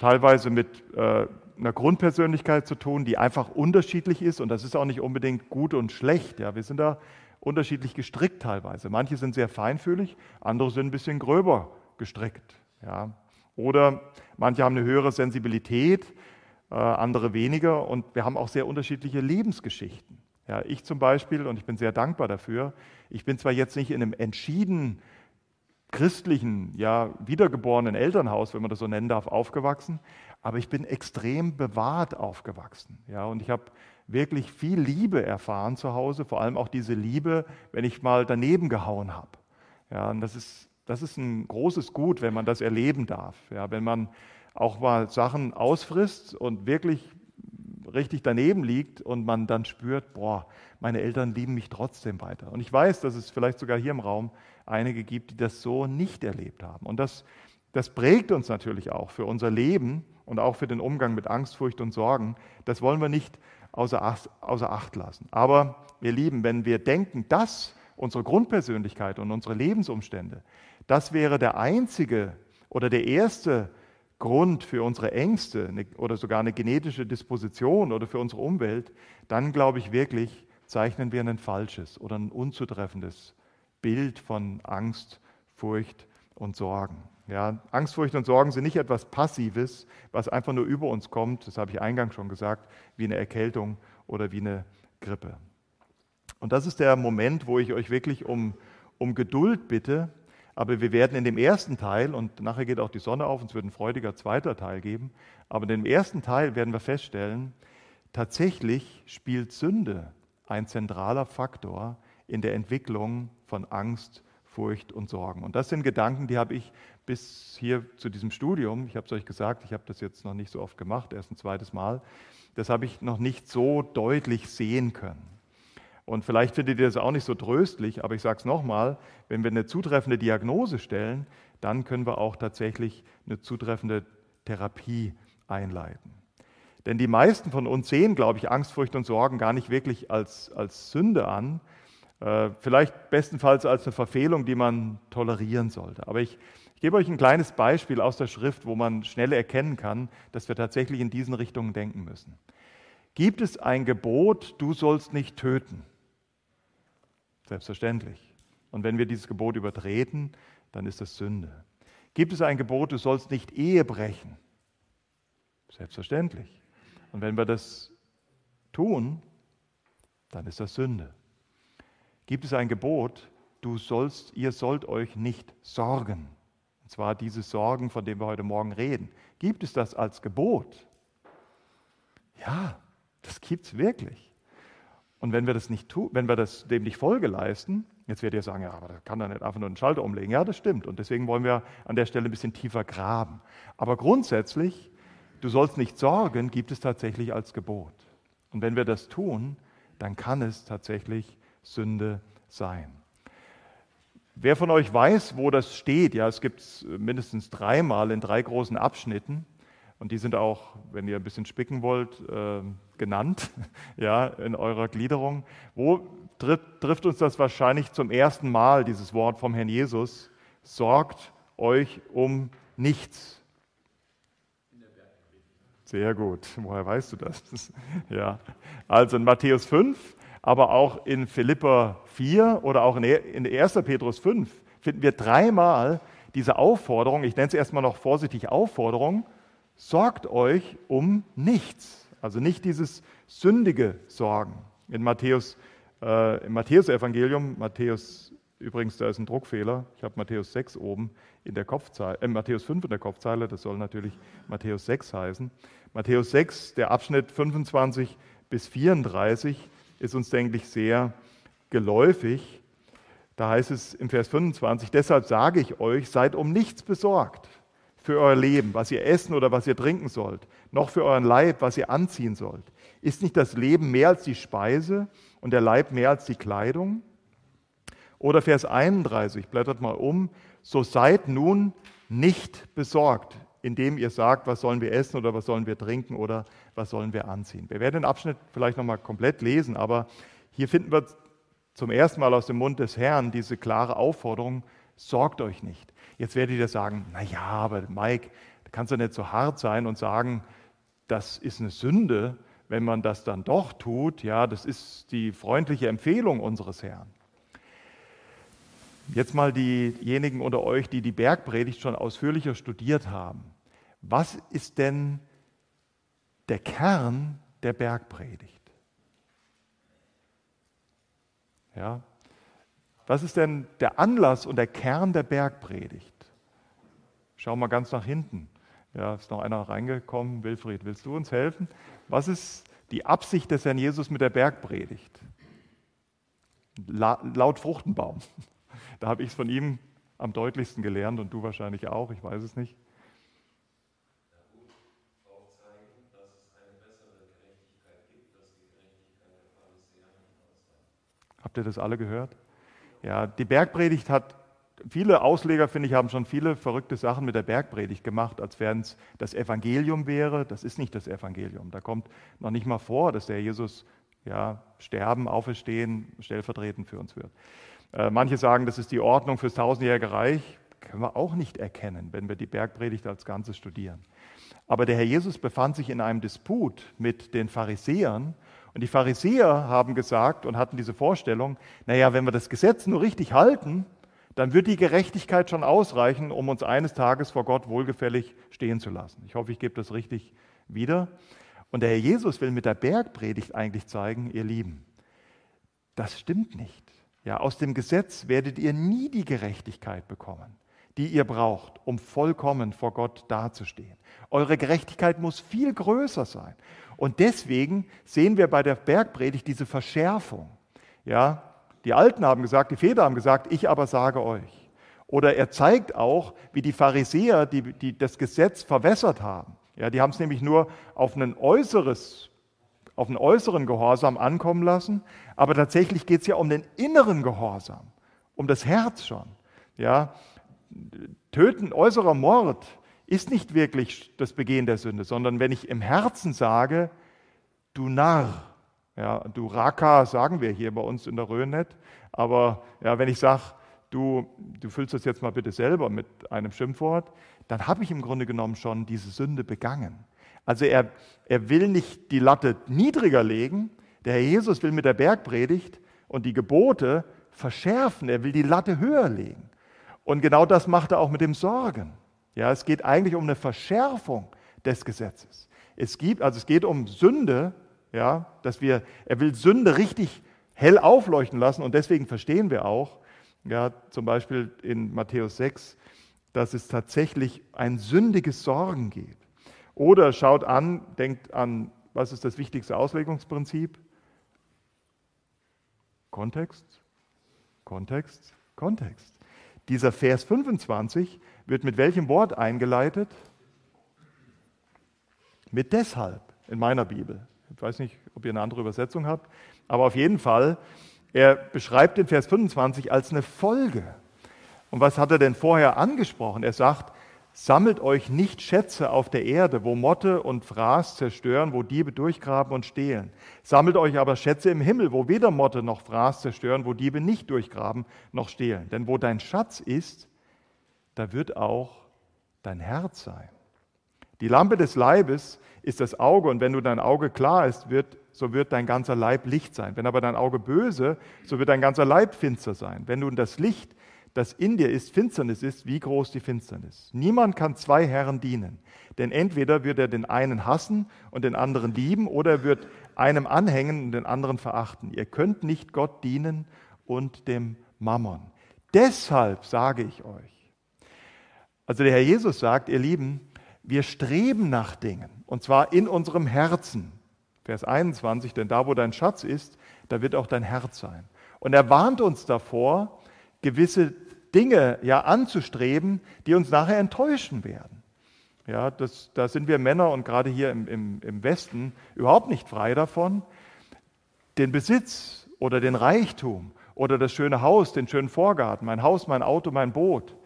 Speaker 1: teilweise mit äh, einer Grundpersönlichkeit zu tun, die einfach unterschiedlich ist und das ist auch nicht unbedingt gut und schlecht. Ja, wir sind da unterschiedlich gestrickt teilweise. Manche sind sehr feinfühlig, andere sind ein bisschen gröber gestrickt. Ja. Oder manche haben eine höhere Sensibilität, äh, andere weniger und wir haben auch sehr unterschiedliche Lebensgeschichten. Ja, ich zum Beispiel, und ich bin sehr dankbar dafür, ich bin zwar jetzt nicht in einem entschieden christlichen, ja, wiedergeborenen Elternhaus, wenn man das so nennen darf, aufgewachsen, aber ich bin extrem bewahrt aufgewachsen. Ja, und ich habe wirklich viel Liebe erfahren zu Hause, vor allem auch diese Liebe, wenn ich mal daneben gehauen habe. Ja, und das ist, das ist ein großes Gut, wenn man das erleben darf. Ja, wenn man auch mal Sachen ausfrisst und wirklich richtig daneben liegt und man dann spürt, boah, meine Eltern lieben mich trotzdem weiter. Und ich weiß, dass es vielleicht sogar hier im Raum einige gibt, die das so nicht erlebt haben. Und das, das prägt uns natürlich auch für unser Leben und auch für den Umgang mit Angst, Furcht und Sorgen. Das wollen wir nicht außer Acht, außer Acht lassen. Aber ihr Lieben, wenn wir denken, dass unsere Grundpersönlichkeit und unsere Lebensumstände, das wäre der einzige oder der erste Grund für unsere Ängste oder sogar eine genetische Disposition oder für unsere Umwelt, dann glaube ich wirklich, zeichnen wir ein falsches oder ein unzutreffendes Bild von Angst, Furcht und Sorgen. Ja, Angst, Furcht und Sorgen sind nicht etwas Passives, was einfach nur über uns kommt, das habe ich eingangs schon gesagt, wie eine Erkältung oder wie eine Grippe. Und das ist der Moment, wo ich euch wirklich um, um Geduld bitte. Aber wir werden in dem ersten Teil, und nachher geht auch die Sonne auf, und es wird ein freudiger zweiter Teil geben, aber in dem ersten Teil werden wir feststellen, tatsächlich spielt Sünde ein zentraler Faktor in der Entwicklung von Angst, Furcht und Sorgen. Und das sind Gedanken, die habe ich bis hier zu diesem Studium, ich habe es euch gesagt, ich habe das jetzt noch nicht so oft gemacht, erst ein zweites Mal, das habe ich noch nicht so deutlich sehen können. Und vielleicht findet ihr das auch nicht so tröstlich, aber ich sage es nochmal, wenn wir eine zutreffende Diagnose stellen, dann können wir auch tatsächlich eine zutreffende Therapie einleiten. Denn die meisten von uns sehen, glaube ich, Angst, Furcht und Sorgen gar nicht wirklich als, als Sünde an, äh, vielleicht bestenfalls als eine Verfehlung, die man tolerieren sollte. Aber ich, ich gebe euch ein kleines Beispiel aus der Schrift, wo man schnell erkennen kann, dass wir tatsächlich in diesen Richtungen denken müssen. Gibt es ein Gebot, du sollst nicht töten? Selbstverständlich. Und wenn wir dieses Gebot übertreten, dann ist das Sünde. Gibt es ein Gebot, du sollst nicht Ehe brechen? Selbstverständlich. Und wenn wir das tun, dann ist das Sünde. Gibt es ein Gebot, du sollst, ihr sollt euch nicht sorgen? Und zwar dieses Sorgen, von dem wir heute Morgen reden. Gibt es das als Gebot? Ja, das gibt es wirklich. Und wenn wir das nicht tun, wenn wir das dem nicht Folge leisten, jetzt werdet ihr sagen, ja, aber da kann er nicht einfach nur einen Schalter umlegen. Ja, das stimmt. Und deswegen wollen wir an der Stelle ein bisschen tiefer graben. Aber grundsätzlich, du sollst nicht sorgen, gibt es tatsächlich als Gebot. Und wenn wir das tun, dann kann es tatsächlich Sünde sein. Wer von euch weiß, wo das steht? Ja, es gibt es mindestens dreimal in drei großen Abschnitten. Und die sind auch, wenn ihr ein bisschen spicken wollt, äh, genannt ja, in eurer Gliederung. Wo trifft, trifft uns das wahrscheinlich zum ersten Mal, dieses Wort vom Herrn Jesus? Sorgt euch um nichts. Sehr gut. Woher weißt du das? ja. Also in Matthäus 5, aber auch in Philippa 4 oder auch in 1. Petrus 5 finden wir dreimal diese Aufforderung, ich nenne es erstmal noch vorsichtig Aufforderung, sorgt euch um nichts. Also nicht dieses sündige Sorgen. In Matthäus, äh, im Matthäus-Evangelium, Matthäus, übrigens, da ist ein Druckfehler, ich habe Matthäus 6 oben in der Kopfzeile, äh, Matthäus 5 in der Kopfzeile, das soll natürlich Matthäus 6 heißen. Matthäus 6, der Abschnitt 25 bis 34, ist uns, denke ich, sehr geläufig. Da heißt es im Vers 25, deshalb sage ich euch, seid um nichts besorgt für euer Leben, was ihr essen oder was ihr trinken sollt, noch für euren Leib, was ihr anziehen sollt. Ist nicht das Leben mehr als die Speise und der Leib mehr als die Kleidung? Oder Vers 31, blättert mal um, so seid nun nicht besorgt, indem ihr sagt, was sollen wir essen oder was sollen wir trinken oder was sollen wir anziehen. Wir werden den Abschnitt vielleicht nochmal komplett lesen, aber hier finden wir zum ersten Mal aus dem Mund des Herrn diese klare Aufforderung, sorgt euch nicht. Jetzt werdet ihr sagen, na ja, aber Mike, da kannst du nicht so hart sein und sagen, das ist eine Sünde, wenn man das dann doch tut. Ja, das ist die freundliche Empfehlung unseres Herrn. Jetzt mal diejenigen unter euch, die die Bergpredigt schon ausführlicher studiert haben. Was ist denn der Kern der Bergpredigt? Ja, was ist denn der Anlass und der Kern der Bergpredigt? Schau mal ganz nach hinten. Ja, ist noch einer reingekommen. Wilfried, willst du uns helfen? Was ist die Absicht des Herrn Jesus mit der Bergpredigt. La laut Fruchtenbaum. Da habe ich es von ihm am deutlichsten gelernt und du wahrscheinlich auch, ich weiß es nicht. Habt ihr das alle gehört? Ja, die Bergpredigt hat, viele Ausleger, finde ich, haben schon viele verrückte Sachen mit der Bergpredigt gemacht, als wenn es das Evangelium wäre. Das ist nicht das Evangelium. Da kommt noch nicht mal vor, dass der Jesus ja, sterben, auferstehen, stellvertretend für uns wird. Äh, manche sagen, das ist die Ordnung fürs tausendjährige Reich. Können wir auch nicht erkennen, wenn wir die Bergpredigt als Ganzes studieren. Aber der Herr Jesus befand sich in einem Disput mit den Pharisäern und die Pharisäer haben gesagt und hatten diese Vorstellung, naja, wenn wir das Gesetz nur richtig halten, dann wird die Gerechtigkeit schon ausreichen, um uns eines Tages vor Gott wohlgefällig stehen zu lassen. Ich hoffe, ich gebe das richtig wieder. Und der Herr Jesus will mit der Bergpredigt eigentlich zeigen, ihr Lieben, das stimmt nicht. Ja, aus dem Gesetz werdet ihr nie die Gerechtigkeit bekommen, die ihr braucht, um vollkommen vor Gott dazustehen. Eure Gerechtigkeit muss viel größer sein. Und deswegen sehen wir bei der Bergpredigt diese Verschärfung. Ja, die Alten haben gesagt, die Väter haben gesagt, ich aber sage euch. Oder er zeigt auch, wie die Pharisäer, die, die das Gesetz verwässert haben. Ja, die haben es nämlich nur auf einen äußeres auf einen äußeren Gehorsam ankommen lassen, aber tatsächlich geht es ja um den inneren Gehorsam, um das Herz schon. Ja, Töten, äußerer Mord ist nicht wirklich das Begehen der Sünde, sondern wenn ich im Herzen sage, du Narr, ja, du Raka sagen wir hier bei uns in der Rhön nicht, aber ja, wenn ich sage, du, du füllst das jetzt mal bitte selber mit einem Schimpfwort, dann habe ich im Grunde genommen schon diese Sünde begangen. Also er, er will nicht die Latte niedriger legen, der Herr Jesus will mit der Bergpredigt und die Gebote verschärfen, er will die Latte höher legen. Und genau das macht er auch mit dem Sorgen. Ja, es geht eigentlich um eine Verschärfung des Gesetzes. Es, gibt, also es geht um Sünde, ja, dass wir, er will Sünde richtig hell aufleuchten lassen und deswegen verstehen wir auch, ja, zum Beispiel in Matthäus 6, dass es tatsächlich ein sündiges Sorgen gibt. Oder schaut an, denkt an, was ist das wichtigste Auslegungsprinzip? Kontext, Kontext, Kontext. Dieser Vers 25 wird mit welchem Wort eingeleitet? Mit deshalb in meiner Bibel. Ich weiß nicht, ob ihr eine andere Übersetzung habt, aber auf jeden Fall, er beschreibt den Vers 25 als eine Folge. Und was hat er denn vorher angesprochen? Er sagt, sammelt euch nicht Schätze auf der Erde, wo Motte und Fraß zerstören, wo Diebe durchgraben und stehlen. Sammelt euch aber Schätze im Himmel, wo weder Motte noch Fraß zerstören, wo Diebe nicht durchgraben noch stehlen. Denn wo dein Schatz ist, da wird auch dein Herz sein. Die Lampe des Leibes ist das Auge und wenn du dein Auge klar ist, wird, so wird dein ganzer Leib Licht sein. Wenn aber dein Auge böse, so wird dein ganzer Leib finster sein. Wenn nun das Licht, das in dir ist, Finsternis ist, wie groß die Finsternis. Niemand kann zwei Herren dienen, denn entweder wird er den einen hassen und den anderen lieben oder er wird einem anhängen und den anderen verachten. Ihr könnt nicht Gott dienen und dem Mammon. Deshalb sage ich euch, also der Herr Jesus sagt, ihr Lieben, wir streben nach Dingen, und zwar in unserem Herzen. Vers 21, denn da, wo dein Schatz ist, da wird auch dein Herz sein. Und er warnt uns davor, gewisse Dinge ja anzustreben, die uns nachher enttäuschen werden. Ja, das, da sind wir Männer und gerade hier im, im, im Westen überhaupt nicht frei davon, den Besitz oder den Reichtum oder das schöne Haus, den schönen Vorgarten, mein Haus, mein Auto, mein Boot,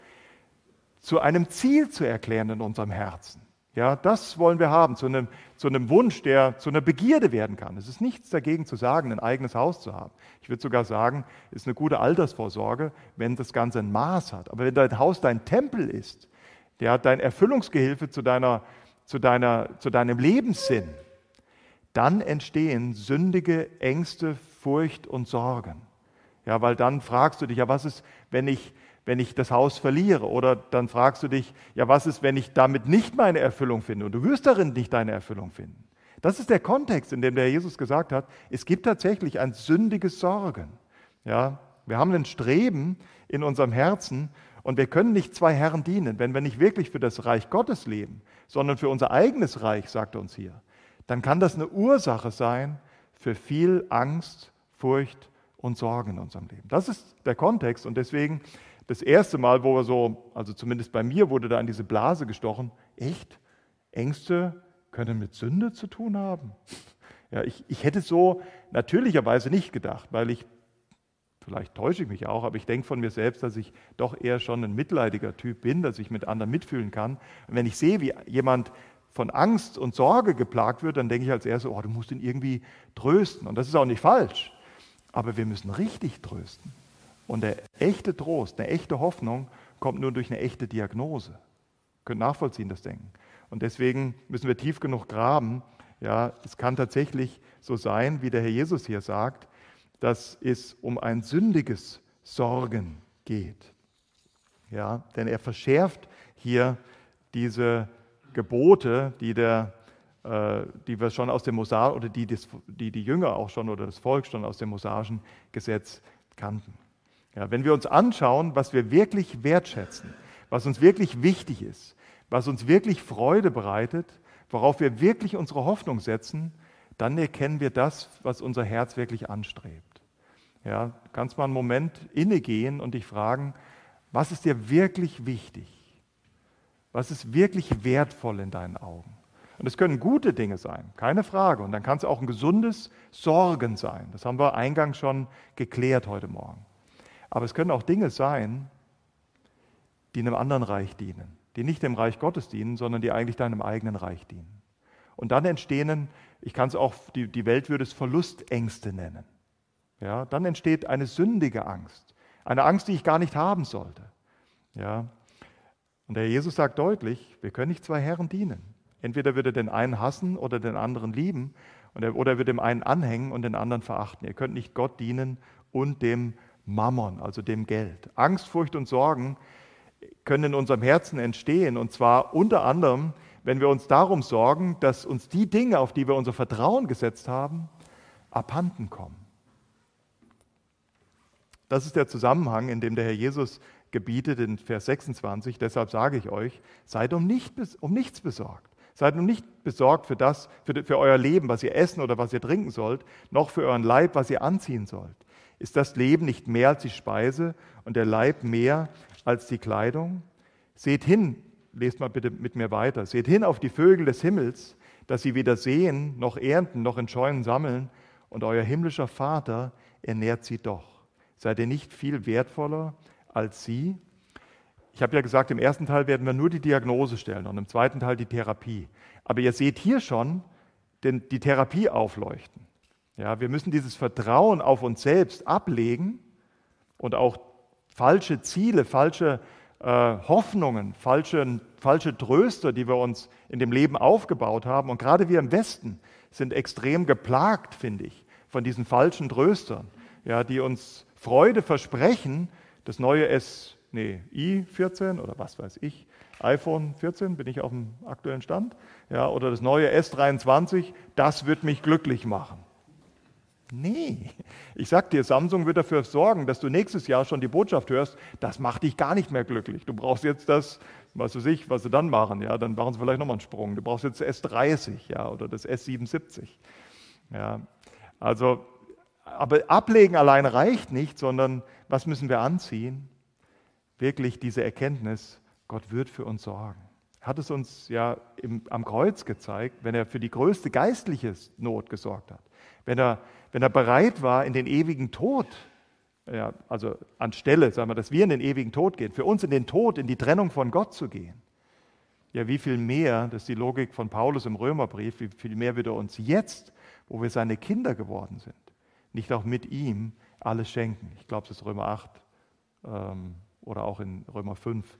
Speaker 1: zu einem Ziel zu erklären in unserem Herzen. Ja, das wollen wir haben, zu einem, zu einem Wunsch, der zu einer Begierde werden kann. Es ist nichts dagegen zu sagen, ein eigenes Haus zu haben. Ich würde sogar sagen, es ist eine gute Altersvorsorge, wenn das Ganze ein Maß hat. Aber wenn dein Haus dein Tempel ist, der dein Erfüllungsgehilfe zu, deiner, zu, deiner, zu deinem Lebenssinn, dann entstehen sündige Ängste, Furcht und Sorgen. Ja, weil dann fragst du dich, ja, was ist, wenn ich wenn ich das Haus verliere? Oder dann fragst du dich, ja, was ist, wenn ich damit nicht meine Erfüllung finde? Und du wirst darin nicht deine Erfüllung finden. Das ist der Kontext, in dem der Jesus gesagt hat, es gibt tatsächlich ein sündiges Sorgen. Ja, wir haben ein Streben in unserem Herzen und wir können nicht zwei Herren dienen, wenn wir nicht wirklich für das Reich Gottes leben, sondern für unser eigenes Reich, sagt er uns hier. dann kann das eine Ursache sein für viel Angst, Furcht und Sorgen in unserem Leben. Das ist der Kontext und deswegen das erste Mal, wo wir so, also zumindest bei mir wurde da in diese Blase gestochen, echt, Ängste können mit Sünde zu tun haben. Ja, ich, ich hätte so natürlicherweise nicht gedacht, weil ich, vielleicht täusche ich mich auch, aber ich denke von mir selbst, dass ich doch eher schon ein mitleidiger Typ bin, dass ich mit anderen mitfühlen kann. Und wenn ich sehe, wie jemand von Angst und Sorge geplagt wird, dann denke ich als erstes, oh, du musst ihn irgendwie trösten. Und das ist auch nicht falsch. Aber wir müssen richtig trösten. Und der echte Trost, eine echte Hoffnung kommt nur durch eine echte Diagnose. Ihr könnt nachvollziehen, das Denken. Und deswegen müssen wir tief genug graben. Ja, es kann tatsächlich so sein, wie der Herr Jesus hier sagt, dass es um ein sündiges Sorgen geht. Ja, denn er verschärft hier diese Gebote, die, der, äh, die wir schon aus dem Mosa oder die, die die Jünger auch schon oder das Volk schon aus dem mosaischen Gesetz kannten. Ja, wenn wir uns anschauen, was wir wirklich wertschätzen, was uns wirklich wichtig ist, was uns wirklich Freude bereitet, worauf wir wirklich unsere Hoffnung setzen, dann erkennen wir das, was unser Herz wirklich anstrebt. Ja, kannst mal einen Moment innegehen und dich fragen, was ist dir wirklich wichtig? Was ist wirklich wertvoll in deinen Augen? Und es können gute Dinge sein, keine Frage. Und dann kann es auch ein gesundes Sorgen sein. Das haben wir eingangs schon geklärt heute Morgen. Aber es können auch Dinge sein, die einem anderen Reich dienen, die nicht dem Reich Gottes dienen, sondern die eigentlich deinem eigenen Reich dienen. Und dann entstehen, ich kann es auch, die, die Welt würde es Verlustängste nennen. Ja, dann entsteht eine sündige Angst, eine Angst, die ich gar nicht haben sollte. Ja, und der Jesus sagt deutlich, wir können nicht zwei Herren dienen. Entweder wird er den einen hassen oder den anderen lieben, oder er wird dem einen anhängen und den anderen verachten. Ihr könnt nicht Gott dienen und dem Mammon, also dem Geld. Angst, Furcht und Sorgen können in unserem Herzen entstehen. Und zwar unter anderem, wenn wir uns darum sorgen, dass uns die Dinge, auf die wir unser Vertrauen gesetzt haben, abhanden kommen. Das ist der Zusammenhang, in dem der Herr Jesus gebietet in Vers 26. Deshalb sage ich euch, seid um, nicht, um nichts besorgt. Seid um nicht besorgt für das, für, für euer Leben, was ihr essen oder was ihr trinken sollt, noch für euren Leib, was ihr anziehen sollt. Ist das Leben nicht mehr als die Speise und der Leib mehr als die Kleidung? Seht hin, lest mal bitte mit mir weiter, seht hin auf die Vögel des Himmels, dass sie weder sehen, noch ernten, noch in Scheunen sammeln, und euer himmlischer Vater ernährt sie doch. Seid ihr nicht viel wertvoller als sie? Ich habe ja gesagt, im ersten Teil werden wir nur die Diagnose stellen und im zweiten Teil die Therapie. Aber ihr seht hier schon den, die Therapie aufleuchten. Ja, wir müssen dieses Vertrauen auf uns selbst ablegen und auch falsche Ziele, falsche äh, Hoffnungen, falsche, falsche Tröster, die wir uns in dem Leben aufgebaut haben. Und gerade wir im Westen sind extrem geplagt, finde ich, von diesen falschen Tröstern, ja, die uns Freude versprechen, das neue S, nee, i14 oder was weiß ich, iPhone 14, bin ich auf dem aktuellen Stand, ja, oder das neue S23, das wird mich glücklich machen. Nee, ich sag dir, Samsung wird dafür sorgen, dass du nächstes Jahr schon die Botschaft hörst, das macht dich gar nicht mehr glücklich. Du brauchst jetzt das, was weiß ich, was sie dann machen, ja, dann machen sie vielleicht nochmal einen Sprung. Du brauchst jetzt das S30, ja, oder das S77. Ja, also, aber ablegen allein reicht nicht, sondern was müssen wir anziehen? Wirklich diese Erkenntnis, Gott wird für uns sorgen. Er hat es uns ja im, am Kreuz gezeigt, wenn er für die größte geistliche Not gesorgt hat. Wenn er wenn er bereit war, in den ewigen Tod, ja, also anstelle, sagen wir, dass wir in den ewigen Tod gehen, für uns in den Tod, in die Trennung von Gott zu gehen, ja, wie viel mehr, das ist die Logik von Paulus im Römerbrief, wie viel mehr wird er uns jetzt, wo wir seine Kinder geworden sind, nicht auch mit ihm alles schenken. Ich glaube, es ist Römer 8 ähm, oder auch in Römer 5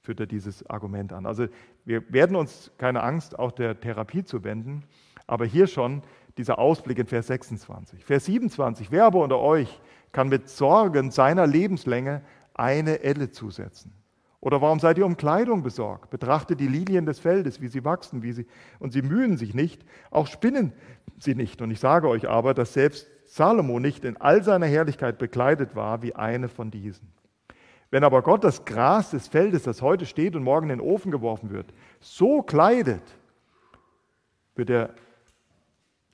Speaker 1: führt er dieses Argument an. Also wir werden uns keine Angst, auch der Therapie zu wenden, aber hier schon dieser Ausblick in Vers 26. Vers 27, wer aber unter euch kann mit Sorgen seiner Lebenslänge eine Elle zusetzen? Oder warum seid ihr um Kleidung besorgt? Betrachtet die Lilien des Feldes, wie sie wachsen, wie sie, und sie mühen sich nicht, auch spinnen sie nicht. Und ich sage euch aber, dass selbst Salomo nicht in all seiner Herrlichkeit bekleidet war wie eine von diesen. Wenn aber Gott das Gras des Feldes, das heute steht und morgen in den Ofen geworfen wird, so kleidet, wird er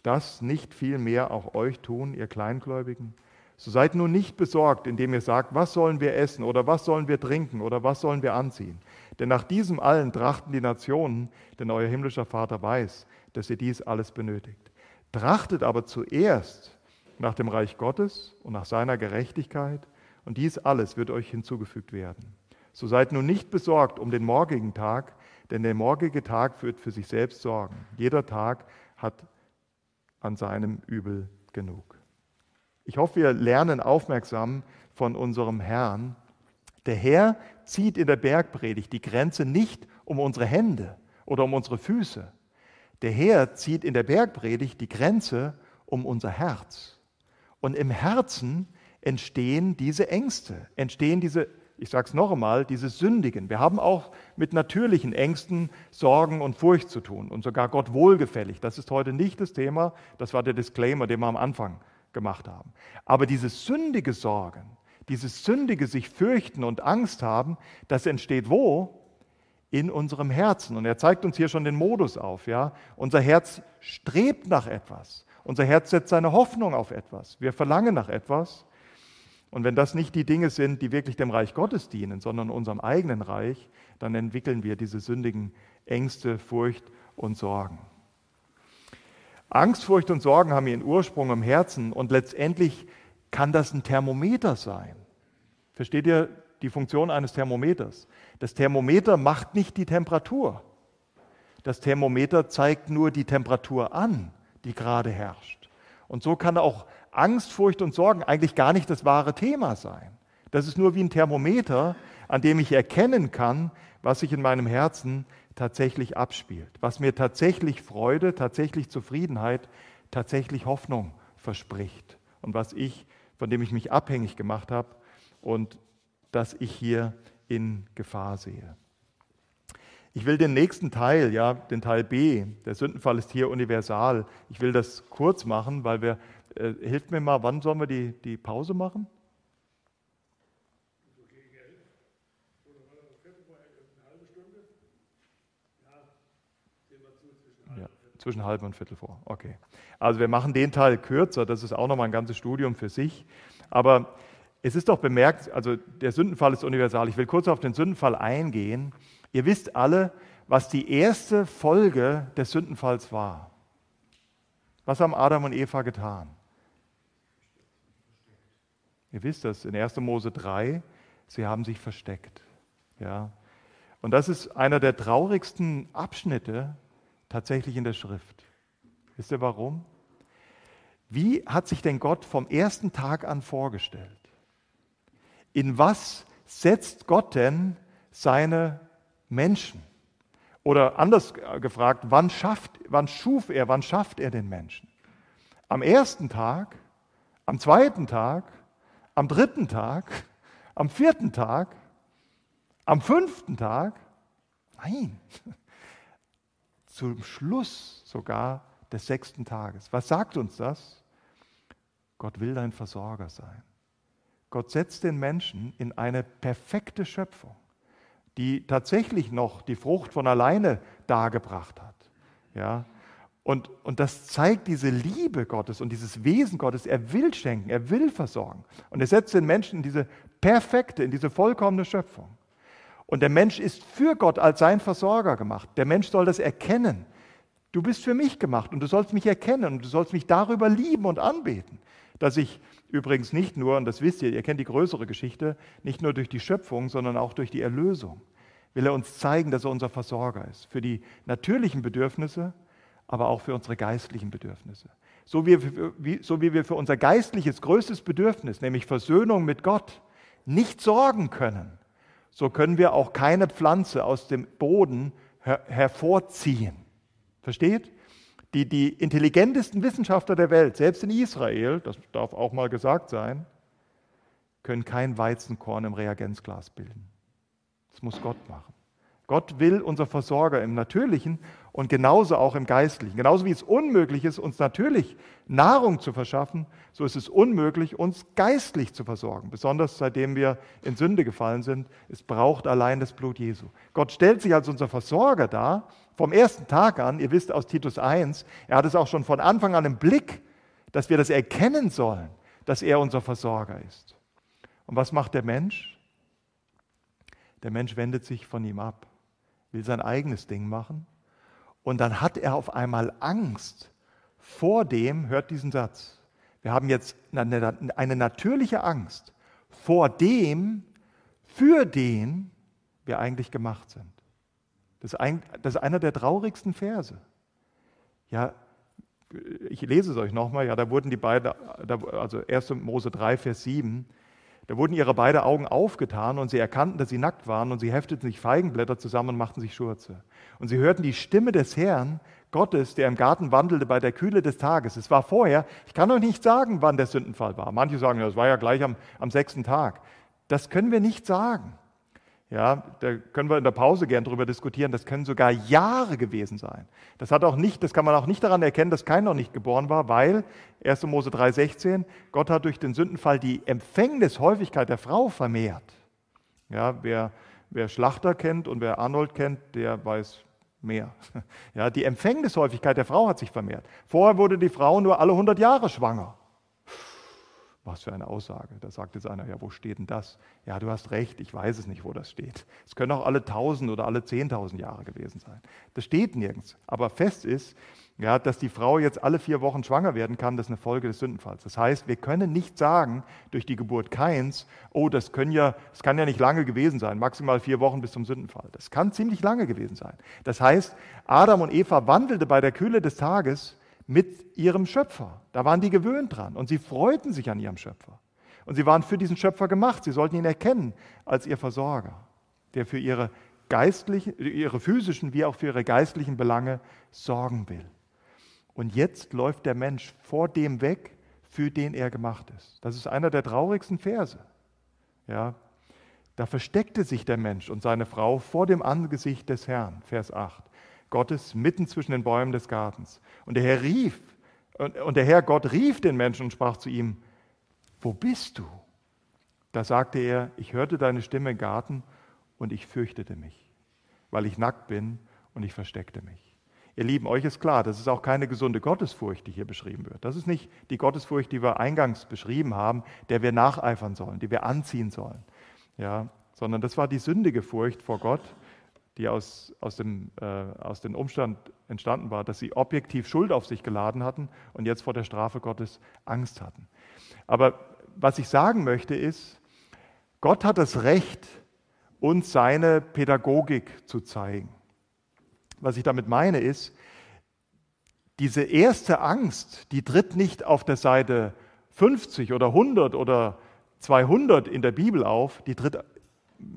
Speaker 1: das nicht viel mehr auch euch tun, ihr Kleingläubigen? So seid nun nicht besorgt, indem ihr sagt, was sollen wir essen oder was sollen wir trinken oder was sollen wir anziehen. Denn nach diesem allen trachten die Nationen, denn euer himmlischer Vater weiß, dass ihr dies alles benötigt. Trachtet aber zuerst nach dem Reich Gottes und nach seiner Gerechtigkeit, und dies alles wird euch hinzugefügt werden. So seid nun nicht besorgt um den morgigen Tag, denn der morgige Tag wird für sich selbst sorgen. Jeder Tag hat an seinem Übel genug. Ich hoffe, wir lernen aufmerksam von unserem Herrn. Der Herr zieht in der Bergpredigt die Grenze nicht um unsere Hände oder um unsere Füße. Der Herr zieht in der Bergpredigt die Grenze um unser Herz. Und im Herzen entstehen diese Ängste, entstehen diese ich sage es noch einmal, dieses Sündigen. Wir haben auch mit natürlichen Ängsten, Sorgen und Furcht zu tun und sogar Gott wohlgefällig. Das ist heute nicht das Thema, das war der Disclaimer, den wir am Anfang gemacht haben. Aber dieses sündige Sorgen, dieses sündige sich fürchten und Angst haben, das entsteht wo? In unserem Herzen. Und er zeigt uns hier schon den Modus auf. Ja? Unser Herz strebt nach etwas. Unser Herz setzt seine Hoffnung auf etwas. Wir verlangen nach etwas. Und wenn das nicht die Dinge sind, die wirklich dem Reich Gottes dienen, sondern unserem eigenen Reich, dann entwickeln wir diese sündigen Ängste, Furcht und Sorgen. Angst, Furcht und Sorgen haben ihren Ursprung im Herzen und letztendlich kann das ein Thermometer sein. Versteht ihr die Funktion eines Thermometers? Das Thermometer macht nicht die Temperatur. Das Thermometer zeigt nur die Temperatur an, die gerade herrscht. Und so kann auch Angst, Furcht und Sorgen eigentlich gar nicht das wahre Thema sein. Das ist nur wie ein Thermometer, an dem ich erkennen kann, was sich in meinem Herzen tatsächlich abspielt, was mir tatsächlich Freude, tatsächlich Zufriedenheit, tatsächlich Hoffnung verspricht und was ich, von dem ich mich abhängig gemacht habe und das ich hier in Gefahr sehe. Ich will den nächsten Teil, ja, den Teil B, der Sündenfall ist hier universal. Ich will das kurz machen, weil wir äh, hilft mir mal, wann sollen wir die, die Pause machen? Zwischen halb und viertel vor. Okay. Also wir machen den Teil kürzer, das ist auch nochmal ein ganzes Studium für sich. Aber es ist doch bemerkt, also der Sündenfall ist universal. Ich will kurz auf den Sündenfall eingehen. Ihr wisst alle, was die erste Folge des Sündenfalls war. Was haben Adam und Eva getan? Ihr wisst das in 1. Mose 3, sie haben sich versteckt. Ja. Und das ist einer der traurigsten Abschnitte tatsächlich in der Schrift. Wisst ihr warum? Wie hat sich denn Gott vom ersten Tag an vorgestellt? In was setzt Gott denn seine Menschen? Oder anders gefragt, wann, schafft, wann schuf er, wann schafft er den Menschen? Am ersten Tag, am zweiten Tag am dritten Tag, am vierten Tag, am fünften Tag? Nein, zum Schluss sogar des sechsten Tages. Was sagt uns das? Gott will dein Versorger sein. Gott setzt den Menschen in eine perfekte Schöpfung, die tatsächlich noch die Frucht von alleine dargebracht hat. Ja, und, und das zeigt diese Liebe Gottes und dieses Wesen Gottes. Er will schenken, er will versorgen. Und er setzt den Menschen in diese perfekte, in diese vollkommene Schöpfung. Und der Mensch ist für Gott als sein Versorger gemacht. Der Mensch soll das erkennen. Du bist für mich gemacht und du sollst mich erkennen und du sollst mich darüber lieben und anbeten. Dass ich übrigens nicht nur, und das wisst ihr, ihr kennt die größere Geschichte, nicht nur durch die Schöpfung, sondern auch durch die Erlösung, will er uns zeigen, dass er unser Versorger ist. Für die natürlichen Bedürfnisse aber auch für unsere geistlichen Bedürfnisse. So wie, wie, so wie wir für unser geistliches größtes Bedürfnis, nämlich Versöhnung mit Gott, nicht sorgen können, so können wir auch keine Pflanze aus dem Boden her hervorziehen. Versteht? Die, die intelligentesten Wissenschaftler der Welt, selbst in Israel, das darf auch mal gesagt sein, können kein Weizenkorn im Reagenzglas bilden. Das muss Gott machen. Gott will unser Versorger im Natürlichen und genauso auch im Geistlichen. Genauso wie es unmöglich ist, uns natürlich Nahrung zu verschaffen, so ist es unmöglich, uns geistlich zu versorgen. Besonders seitdem wir in Sünde gefallen sind. Es braucht allein das Blut Jesu. Gott stellt sich als unser Versorger dar, vom ersten Tag an. Ihr wisst aus Titus 1, er hat es auch schon von Anfang an im Blick, dass wir das erkennen sollen, dass er unser Versorger ist. Und was macht der Mensch? Der Mensch wendet sich von ihm ab, will sein eigenes Ding machen und dann hat er auf einmal Angst vor dem, hört diesen Satz, wir haben jetzt eine, eine natürliche Angst vor dem, für den wir eigentlich gemacht sind. Das ist, ein, das ist einer der traurigsten Verse. Ja, ich lese es euch nochmal, ja, da wurden die beiden, also 1. Mose 3, Vers 7, da wurden ihre beiden Augen aufgetan und sie erkannten, dass sie nackt waren und sie hefteten sich Feigenblätter zusammen und machten sich Schurze. Und sie hörten die Stimme des Herrn, Gottes, der im Garten wandelte bei der Kühle des Tages. Es war vorher, ich kann euch nicht sagen, wann der Sündenfall war. Manche sagen, das war ja gleich am, am sechsten Tag. Das können wir nicht sagen. Ja, da können wir in der Pause gern darüber diskutieren. Das können sogar Jahre gewesen sein. Das, hat auch nicht, das kann man auch nicht daran erkennen, dass kein noch nicht geboren war, weil 1. Mose 3,16, Gott hat durch den Sündenfall die Empfängnishäufigkeit der Frau vermehrt. Ja, wer, wer Schlachter kennt und wer Arnold kennt, der weiß mehr. Ja, die Empfängnishäufigkeit der Frau hat sich vermehrt. Vorher wurde die Frau nur alle 100 Jahre schwanger. Was für eine Aussage. Da sagt jetzt einer, ja, wo steht denn das? Ja, du hast recht, ich weiß es nicht, wo das steht. Es können auch alle 1000 oder alle 10.000 Jahre gewesen sein. Das steht nirgends. Aber fest ist, ja, dass die Frau jetzt alle vier Wochen schwanger werden kann, das ist eine Folge des Sündenfalls. Das heißt, wir können nicht sagen durch die Geburt Keins, oh, das, können ja, das kann ja nicht lange gewesen sein, maximal vier Wochen bis zum Sündenfall. Das kann ziemlich lange gewesen sein. Das heißt, Adam und Eva wandelte bei der Kühle des Tages mit ihrem Schöpfer. Da waren die gewöhnt dran und sie freuten sich an ihrem Schöpfer. Und sie waren für diesen Schöpfer gemacht. Sie sollten ihn erkennen als ihr Versorger, der für ihre geistlichen, ihre physischen wie auch für ihre geistlichen Belange sorgen will. Und jetzt läuft der Mensch vor dem weg, für den er gemacht ist. Das ist einer der traurigsten Verse. Ja, da versteckte sich der Mensch und seine Frau vor dem Angesicht des Herrn, Vers 8. Gottes mitten zwischen den Bäumen des Gartens. Und der Herr rief, und der Herr Gott rief den Menschen und sprach zu ihm, wo bist du? Da sagte er, ich hörte deine Stimme im Garten und ich fürchtete mich, weil ich nackt bin und ich versteckte mich. Ihr Lieben, euch ist klar, das ist auch keine gesunde Gottesfurcht, die hier beschrieben wird. Das ist nicht die Gottesfurcht, die wir eingangs beschrieben haben, der wir nacheifern sollen, die wir anziehen sollen. Ja, sondern das war die sündige Furcht vor Gott, die aus, aus, dem, äh, aus dem Umstand entstanden war, dass sie objektiv Schuld auf sich geladen hatten und jetzt vor der Strafe Gottes Angst hatten. Aber was ich sagen möchte ist, Gott hat das Recht, uns seine Pädagogik zu zeigen. Was ich damit meine ist, diese erste Angst, die tritt nicht auf der Seite 50 oder 100 oder 200 in der Bibel auf, die tritt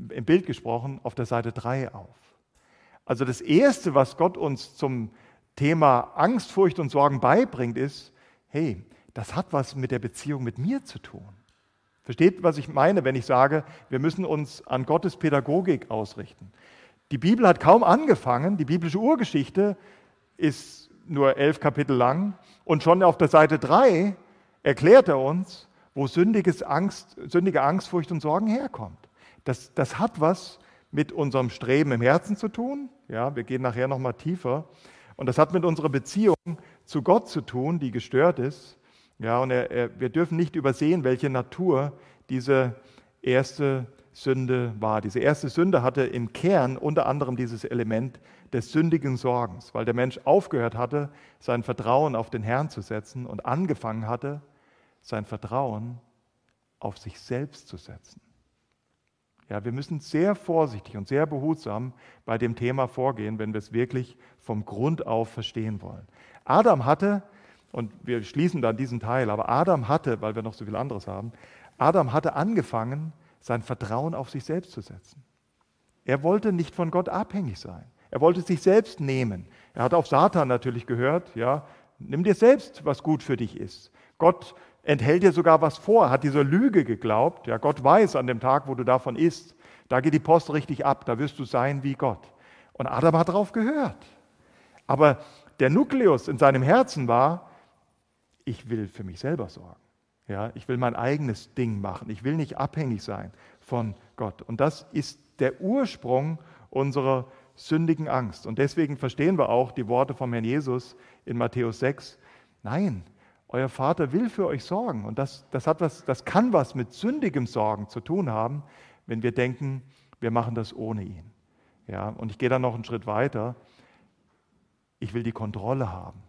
Speaker 1: im Bild gesprochen auf der Seite 3 auf. Also das Erste, was Gott uns zum Thema Angst, Furcht und Sorgen beibringt, ist, hey, das hat was mit der Beziehung mit mir zu tun. Versteht, was ich meine, wenn ich sage, wir müssen uns an Gottes Pädagogik ausrichten. Die Bibel hat kaum angefangen, die biblische Urgeschichte ist nur elf Kapitel lang und schon auf der Seite drei erklärt er uns, wo sündiges Angst, sündige Angst, Furcht und Sorgen herkommt. Das, das hat was mit unserem Streben im Herzen zu tun. Ja, wir gehen nachher noch mal tiefer. Und das hat mit unserer Beziehung zu Gott zu tun, die gestört ist. Ja, und er, er, wir dürfen nicht übersehen, welche Natur diese erste Sünde war. Diese erste Sünde hatte im Kern unter anderem dieses Element des sündigen Sorgens, weil der Mensch aufgehört hatte, sein Vertrauen auf den Herrn zu setzen und angefangen hatte, sein Vertrauen auf sich selbst zu setzen. Ja, wir müssen sehr vorsichtig und sehr behutsam bei dem Thema vorgehen, wenn wir es wirklich vom Grund auf verstehen wollen. Adam hatte, und wir schließen dann diesen Teil, aber Adam hatte, weil wir noch so viel anderes haben, Adam hatte angefangen, sein Vertrauen auf sich selbst zu setzen. Er wollte nicht von Gott abhängig sein. Er wollte sich selbst nehmen. Er hat auf Satan natürlich gehört, ja, nimm dir selbst, was gut für dich ist. Gott enthält dir sogar was vor, hat dieser Lüge geglaubt. Ja, Gott weiß an dem Tag, wo du davon isst, da geht die Post richtig ab, da wirst du sein wie Gott. Und Adam hat darauf gehört. Aber der Nukleus in seinem Herzen war, ich will für mich selber sorgen. Ja, ich will mein eigenes Ding machen. Ich will nicht abhängig sein von Gott. Und das ist der Ursprung unserer sündigen Angst. Und deswegen verstehen wir auch die Worte vom Herrn Jesus in Matthäus 6. Nein, euer Vater will für euch sorgen. Und das, das, hat was, das kann was mit sündigem Sorgen zu tun haben, wenn wir denken, wir machen das ohne ihn. Ja, und ich gehe dann noch einen Schritt weiter. Ich will die Kontrolle haben.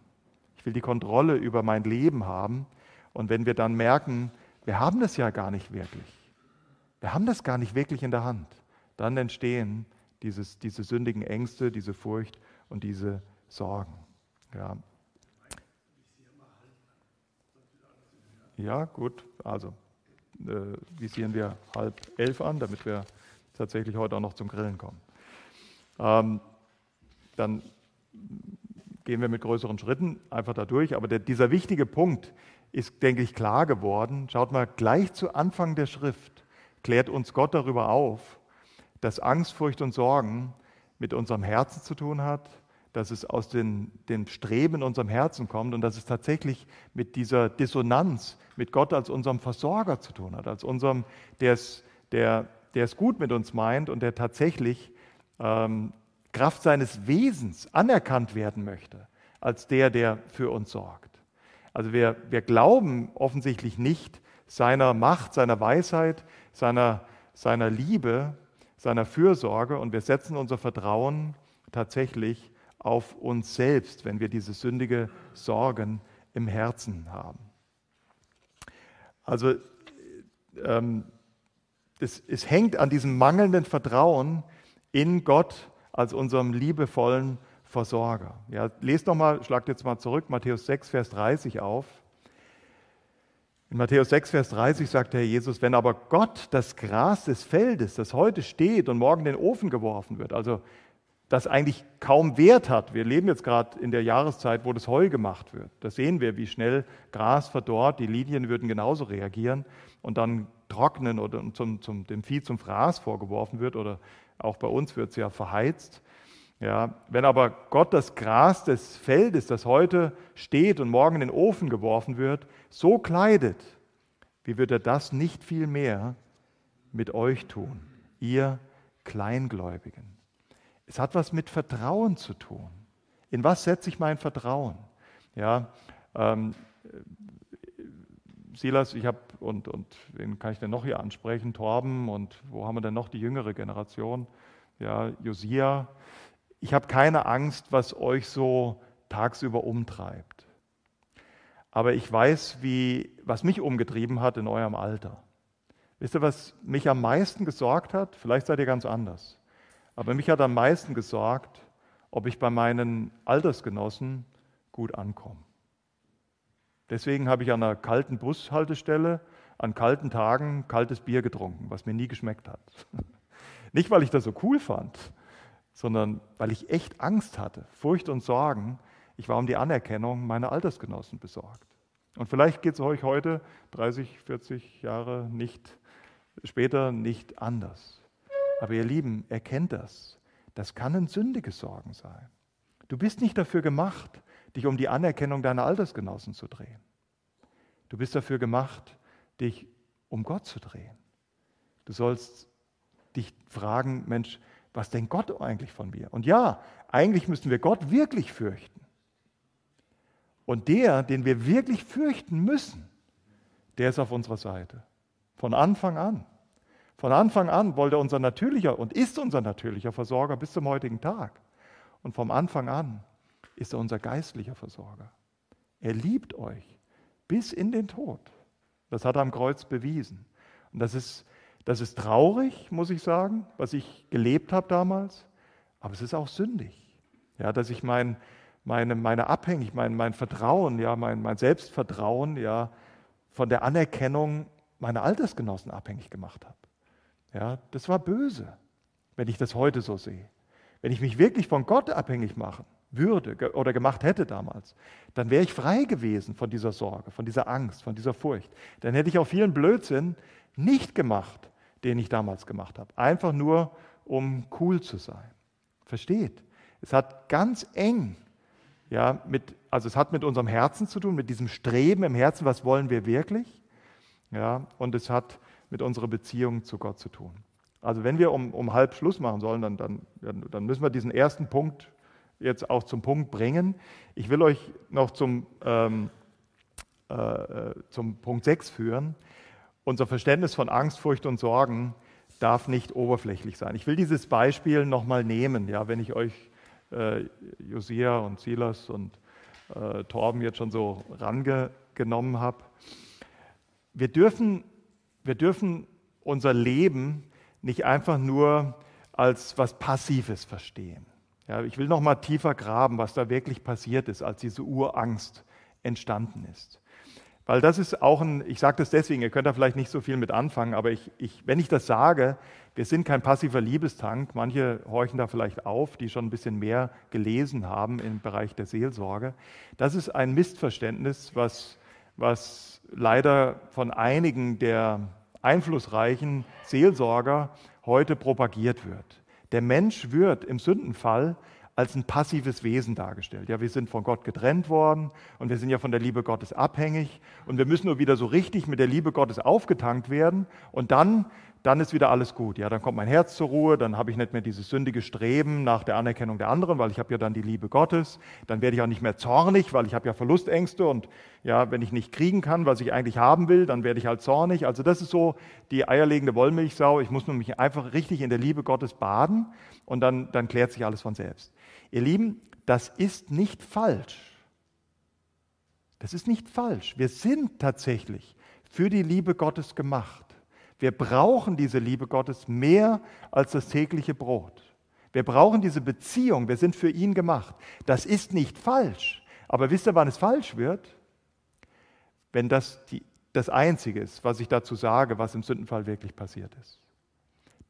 Speaker 1: Ich will die Kontrolle über mein Leben haben. Und wenn wir dann merken, wir haben das ja gar nicht wirklich, wir haben das gar nicht wirklich in der Hand, dann entstehen dieses, diese sündigen Ängste, diese Furcht und diese Sorgen. Ja. Ja, gut, also äh, visieren wir halb elf an, damit wir tatsächlich heute auch noch zum Grillen kommen. Ähm, dann gehen wir mit größeren Schritten einfach da durch. Aber der, dieser wichtige Punkt ist, denke ich, klar geworden. Schaut mal, gleich zu Anfang der Schrift klärt uns Gott darüber auf, dass Angst, Furcht und Sorgen mit unserem Herzen zu tun hat, dass es aus den, dem Streben in unserem Herzen kommt und dass es tatsächlich mit dieser Dissonanz mit Gott als unserem Versorger zu tun hat, als unserem, der es, der, der es gut mit uns meint und der tatsächlich ähm, Kraft seines Wesens anerkannt werden möchte, als der, der für uns sorgt. Also wir, wir glauben offensichtlich nicht seiner Macht, seiner Weisheit, seiner, seiner Liebe, seiner Fürsorge und wir setzen unser Vertrauen tatsächlich auf uns selbst, wenn wir diese sündige Sorgen im Herzen haben. Also ähm, es, es hängt an diesem mangelnden Vertrauen in Gott als unserem liebevollen Versorger. Ja, lest nochmal, schlagt jetzt mal zurück, Matthäus 6, Vers 30 auf. In Matthäus 6, Vers 30 sagt der Herr Jesus, wenn aber Gott das Gras des Feldes, das heute steht und morgen in den Ofen geworfen wird, also das eigentlich kaum Wert hat. Wir leben jetzt gerade in der Jahreszeit, wo das Heu gemacht wird. Da sehen wir, wie schnell Gras verdorrt. Die Linien würden genauso reagieren und dann trocknen oder zum, zum, dem Vieh zum Fraß vorgeworfen wird oder auch bei uns wird es ja verheizt. Ja, wenn aber Gott das Gras des Feldes, das heute steht und morgen in den Ofen geworfen wird, so kleidet, wie wird er das nicht viel mehr mit euch tun, ihr Kleingläubigen? Es hat was mit Vertrauen zu tun. In was setze ich mein Vertrauen? Ja, ähm, Silas, ich habe, und, und wen kann ich denn noch hier ansprechen? Torben und wo haben wir denn noch die jüngere Generation? Ja, Josia. Ich habe keine Angst, was euch so tagsüber umtreibt. Aber ich weiß, wie, was mich umgetrieben hat in eurem Alter. Wisst ihr, was mich am meisten gesorgt hat? Vielleicht seid ihr ganz anders. Aber mich hat am meisten gesorgt, ob ich bei meinen Altersgenossen gut ankomme. Deswegen habe ich an einer kalten Bushaltestelle an kalten Tagen kaltes Bier getrunken, was mir nie geschmeckt hat. Nicht, weil ich das so cool fand, sondern weil ich echt Angst hatte, Furcht und Sorgen. Ich war um die Anerkennung meiner Altersgenossen besorgt. Und vielleicht geht es euch heute, 30, 40 Jahre nicht später, nicht anders. Aber ihr Lieben, erkennt das. Das kann ein sündiges Sorgen sein. Du bist nicht dafür gemacht, dich um die Anerkennung deiner Altersgenossen zu drehen. Du bist dafür gemacht, dich um Gott zu drehen. Du sollst dich fragen, Mensch, was denkt Gott eigentlich von mir? Und ja, eigentlich müssen wir Gott wirklich fürchten. Und der, den wir wirklich fürchten müssen, der ist auf unserer Seite. Von Anfang an. Von Anfang an wollte er unser natürlicher und ist unser natürlicher Versorger bis zum heutigen Tag. Und vom Anfang an ist er unser geistlicher Versorger. Er liebt euch bis in den Tod. Das hat er am Kreuz bewiesen. Und das ist, das ist traurig, muss ich sagen, was ich gelebt habe damals, aber es ist auch sündig. Ja, dass ich mein, meine, meine Abhängigkeit, mein, mein Vertrauen, ja, mein, mein Selbstvertrauen ja, von der Anerkennung meiner Altersgenossen abhängig gemacht habe. Ja, das war böse, wenn ich das heute so sehe. Wenn ich mich wirklich von Gott abhängig machen würde oder gemacht hätte damals, dann wäre ich frei gewesen von dieser Sorge, von dieser Angst, von dieser Furcht. Dann hätte ich auch vielen Blödsinn nicht gemacht, den ich damals gemacht habe. Einfach nur, um cool zu sein. Versteht? Es hat ganz eng, ja, mit, also es hat mit unserem Herzen zu tun, mit diesem Streben im Herzen, was wollen wir wirklich? Ja, und es hat mit unserer Beziehung zu Gott zu tun. Also wenn wir um, um halb Schluss machen sollen, dann, dann, dann müssen wir diesen ersten Punkt jetzt auch zum Punkt bringen. Ich will euch noch zum, ähm, äh, äh zum Punkt 6 führen. Unser Verständnis von Angst, Furcht und Sorgen darf nicht oberflächlich sein. Ich will dieses Beispiel nochmal nehmen, ja, wenn ich euch äh, Josia und Silas und äh, Torben jetzt schon so rangenommen habe. Wir dürfen, wir dürfen unser Leben nicht einfach nur als was Passives verstehen. Ja, ich will noch mal tiefer graben, was da wirklich passiert ist, als diese Urangst entstanden ist. Weil das ist auch ein, ich sage das deswegen, ihr könnt da vielleicht nicht so viel mit anfangen, aber ich, ich, wenn ich das sage, wir sind kein passiver Liebestank, manche horchen da vielleicht auf, die schon ein bisschen mehr gelesen haben im Bereich der Seelsorge. Das ist ein Missverständnis, was, was leider von einigen der einflussreichen Seelsorger heute propagiert wird. Der Mensch wird im Sündenfall als ein passives Wesen dargestellt. Ja, wir sind von Gott getrennt worden und wir sind ja von der Liebe Gottes abhängig und wir müssen nur wieder so richtig mit der Liebe Gottes aufgetankt werden und dann dann ist wieder alles gut. Ja, dann kommt mein Herz zur Ruhe, dann habe ich nicht mehr dieses sündige Streben nach der Anerkennung der anderen, weil ich habe ja dann die Liebe Gottes. Dann werde ich auch nicht mehr zornig, weil ich habe ja Verlustängste und ja, wenn ich nicht kriegen kann, was ich eigentlich haben will, dann werde ich halt zornig. Also das ist so die eierlegende Wollmilchsau. Ich muss mich einfach richtig in der Liebe Gottes baden und dann, dann klärt sich alles von selbst. Ihr Lieben, das ist nicht falsch. Das ist nicht falsch. Wir sind tatsächlich für die Liebe Gottes gemacht. Wir brauchen diese Liebe Gottes mehr als das tägliche Brot. Wir brauchen diese Beziehung. Wir sind für ihn gemacht. Das ist nicht falsch. Aber wisst ihr, wann es falsch wird? Wenn das die, das Einzige ist, was ich dazu sage, was im Sündenfall wirklich passiert ist.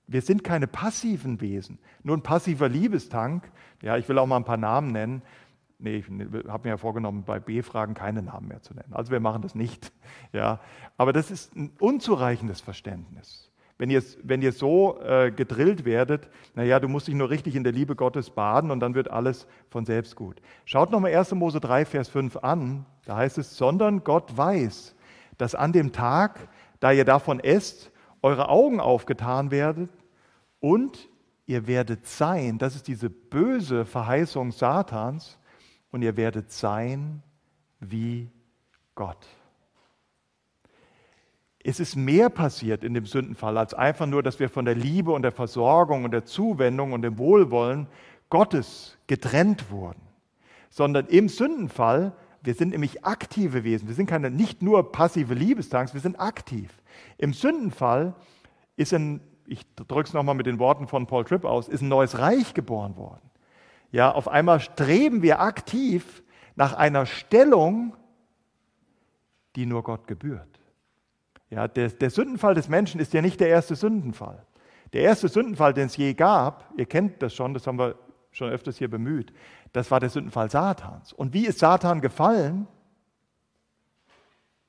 Speaker 1: Wir sind keine passiven Wesen. Nur ein passiver Liebestank, ja, ich will auch mal ein paar Namen nennen, Nee, ich habe mir ja vorgenommen, bei B-Fragen keine Namen mehr zu nennen. Also wir machen das nicht. Ja. Aber das ist ein unzureichendes Verständnis. Wenn ihr, wenn ihr so äh, gedrillt werdet, naja, du musst dich nur richtig in der Liebe Gottes baden und dann wird alles von selbst gut. Schaut nochmal 1. Mose 3, Vers 5 an. Da heißt es, sondern Gott weiß, dass an dem Tag, da ihr davon esst, eure Augen aufgetan werden und ihr werdet sein, das ist diese böse Verheißung Satans, und ihr werdet sein wie Gott. Es ist mehr passiert in dem Sündenfall als einfach nur, dass wir von der Liebe und der Versorgung und der Zuwendung und dem Wohlwollen Gottes getrennt wurden, sondern im Sündenfall, wir sind nämlich aktive Wesen, wir sind keine nicht nur passive Liebestanks, wir sind aktiv. Im Sündenfall ist ein, ich drücke es nochmal mit den Worten von Paul Tripp aus, ist ein neues Reich geboren worden. Ja, auf einmal streben wir aktiv nach einer Stellung, die nur Gott gebührt. Ja, der, der Sündenfall des Menschen ist ja nicht der erste Sündenfall. Der erste Sündenfall, den es je gab, ihr kennt das schon, das haben wir schon öfters hier bemüht, das war der Sündenfall Satans. Und wie ist Satan gefallen?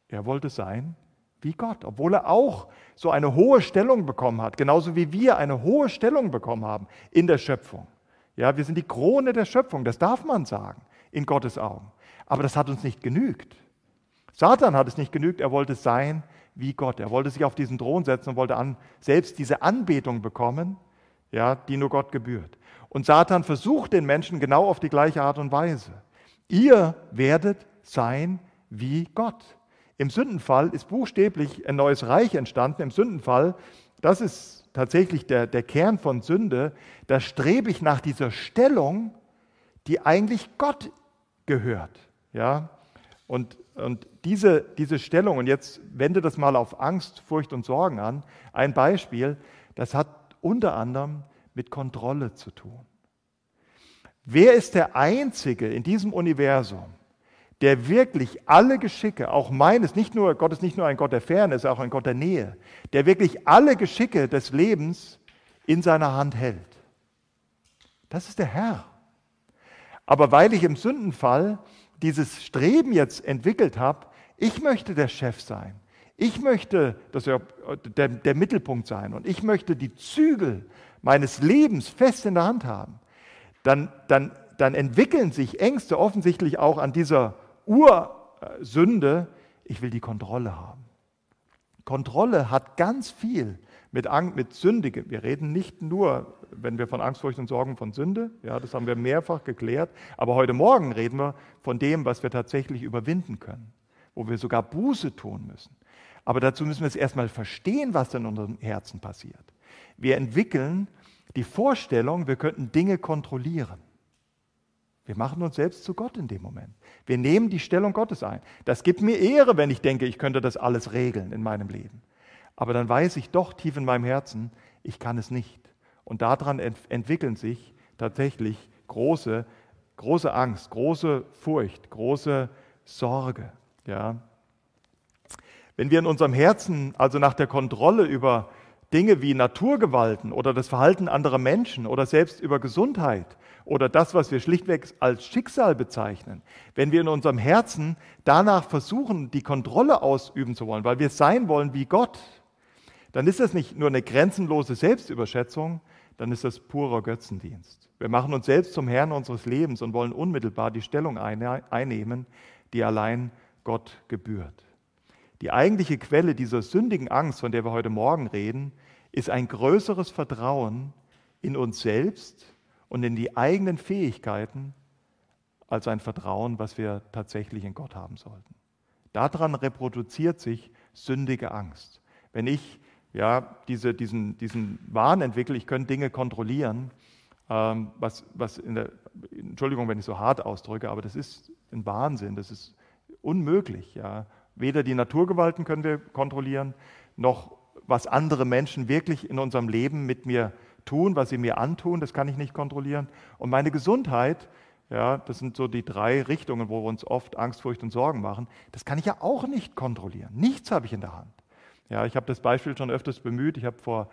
Speaker 1: Er wollte sein wie Gott, obwohl er auch so eine hohe Stellung bekommen hat, genauso wie wir eine hohe Stellung bekommen haben in der Schöpfung. Ja, wir sind die Krone der Schöpfung, das darf man sagen, in Gottes Augen. Aber das hat uns nicht genügt. Satan hat es nicht genügt, er wollte sein wie Gott. Er wollte sich auf diesen Thron setzen und wollte an, selbst diese Anbetung bekommen, ja, die nur Gott gebührt. Und Satan versucht den Menschen genau auf die gleiche Art und Weise. Ihr werdet sein wie Gott. Im Sündenfall ist buchstäblich ein neues Reich entstanden. Im Sündenfall, das ist tatsächlich der, der Kern von Sünde, da strebe ich nach dieser Stellung, die eigentlich Gott gehört. Ja? Und, und diese, diese Stellung, und jetzt wende das mal auf Angst, Furcht und Sorgen an, ein Beispiel, das hat unter anderem mit Kontrolle zu tun. Wer ist der Einzige in diesem Universum, der wirklich alle Geschicke, auch meines, nicht nur, Gott ist nicht nur ein Gott der Ferne, ist auch ein Gott der Nähe, der wirklich alle Geschicke des Lebens in seiner Hand hält. Das ist der Herr. Aber weil ich im Sündenfall dieses Streben jetzt entwickelt habe, ich möchte der Chef sein. Ich möchte das ja der, der Mittelpunkt sein und ich möchte die Zügel meines Lebens fest in der Hand haben. dann, dann, dann entwickeln sich Ängste offensichtlich auch an dieser Ursünde, ich will die Kontrolle haben. Kontrolle hat ganz viel mit, Angst, mit Sündige. Wir reden nicht nur, wenn wir von Angst, Furcht und Sorgen von Sünde, ja, das haben wir mehrfach geklärt, aber heute Morgen reden wir von dem, was wir tatsächlich überwinden können, wo wir sogar Buße tun müssen. Aber dazu müssen wir es erstmal verstehen, was in unserem Herzen passiert. Wir entwickeln die Vorstellung, wir könnten Dinge kontrollieren. Wir machen uns selbst zu Gott in dem Moment. Wir nehmen die Stellung Gottes ein. Das gibt mir Ehre, wenn ich denke, ich könnte das alles regeln in meinem Leben. Aber dann weiß ich doch tief in meinem Herzen, ich kann es nicht. Und daran ent entwickeln sich tatsächlich große, große Angst, große Furcht, große Sorge. Ja. Wenn wir in unserem Herzen also nach der Kontrolle über Dinge wie Naturgewalten oder das Verhalten anderer Menschen oder selbst über Gesundheit oder das, was wir schlichtweg als Schicksal bezeichnen, wenn wir in unserem Herzen danach versuchen, die Kontrolle ausüben zu wollen, weil wir sein wollen wie Gott, dann ist das nicht nur eine grenzenlose Selbstüberschätzung, dann ist das purer Götzendienst. Wir machen uns selbst zum Herrn unseres Lebens und wollen unmittelbar die Stellung einnehmen, die allein Gott gebührt. Die eigentliche Quelle dieser sündigen Angst, von der wir heute Morgen reden, ist ein größeres Vertrauen in uns selbst und in die eigenen Fähigkeiten als ein Vertrauen, was wir tatsächlich in Gott haben sollten. Daran reproduziert sich sündige Angst. Wenn ich ja, diese, diesen, diesen Wahn entwickle, ich könnte Dinge kontrollieren, ähm, was, was in der, Entschuldigung, wenn ich so hart ausdrücke, aber das ist ein Wahnsinn, das ist unmöglich. Ja. Weder die Naturgewalten können wir kontrollieren, noch was andere Menschen wirklich in unserem Leben mit mir tun, was sie mir antun, das kann ich nicht kontrollieren. Und meine Gesundheit, ja, das sind so die drei Richtungen, wo wir uns oft Angst, Furcht und Sorgen machen, das kann ich ja auch nicht kontrollieren. Nichts habe ich in der Hand. Ja, ich habe das Beispiel schon öfters bemüht. Ich habe vor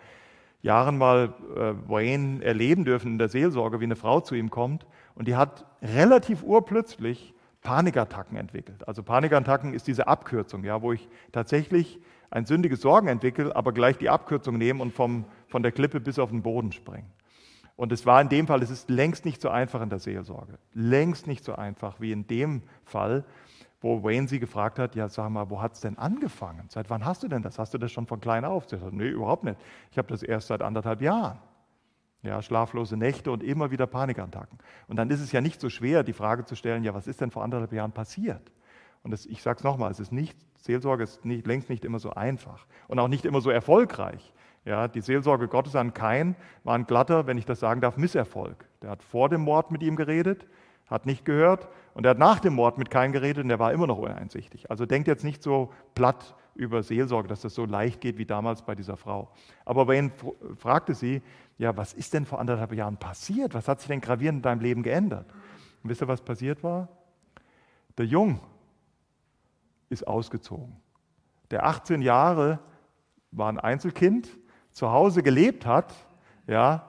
Speaker 1: Jahren mal äh, Wayne erleben dürfen in der Seelsorge, wie eine Frau zu ihm kommt und die hat relativ urplötzlich Panikattacken entwickelt. Also Panikattacken ist diese Abkürzung, ja, wo ich tatsächlich ein sündiges Sorgen entwickle, aber gleich die Abkürzung nehme und vom, von der Klippe bis auf den Boden springe. Und es war in dem Fall, es ist längst nicht so einfach in der Seelsorge. Längst nicht so einfach wie in dem Fall, wo Wayne sie gefragt hat, ja sag mal, wo hat es denn angefangen? Seit wann hast du denn das? Hast du das schon von klein auf? Sie hat nee, überhaupt nicht. Ich habe das erst seit anderthalb Jahren. Ja, schlaflose Nächte und immer wieder Panikattacken. Und dann ist es ja nicht so schwer, die Frage zu stellen, ja, was ist denn vor anderthalb Jahren passiert? Und das, ich sage es nochmal, es ist nicht, Seelsorge ist nicht, längst nicht immer so einfach und auch nicht immer so erfolgreich. Ja, die Seelsorge Gottes an Kain war ein glatter, wenn ich das sagen darf, Misserfolg. Der hat vor dem Mord mit ihm geredet, hat nicht gehört und er hat nach dem Mord mit Kain geredet und der war immer noch uneinsichtig. Also denkt jetzt nicht so platt über Seelsorge, dass das so leicht geht wie damals bei dieser Frau. Aber Wayne fragte sie, ja, was ist denn vor anderthalb Jahren passiert? Was hat sich denn gravierend in deinem Leben geändert? Und wisst ihr, was passiert war? Der Jung ist ausgezogen. Der 18 Jahre war ein Einzelkind, zu Hause gelebt hat, ja,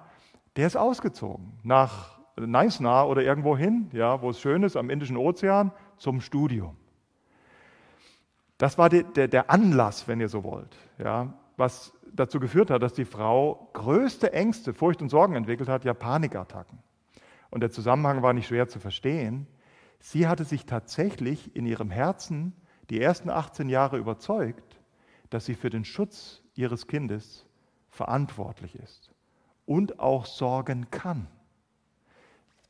Speaker 1: der ist ausgezogen nach Neisna oder irgendwo hin, ja, wo es schön ist, am Indischen Ozean, zum Studium. Das war der, der, der Anlass, wenn ihr so wollt, ja, was dazu geführt hat, dass die Frau größte Ängste, Furcht und Sorgen entwickelt hat, ja Panikattacken. Und der Zusammenhang war nicht schwer zu verstehen. Sie hatte sich tatsächlich in ihrem Herzen die ersten 18 Jahre überzeugt, dass sie für den Schutz ihres Kindes verantwortlich ist und auch sorgen kann.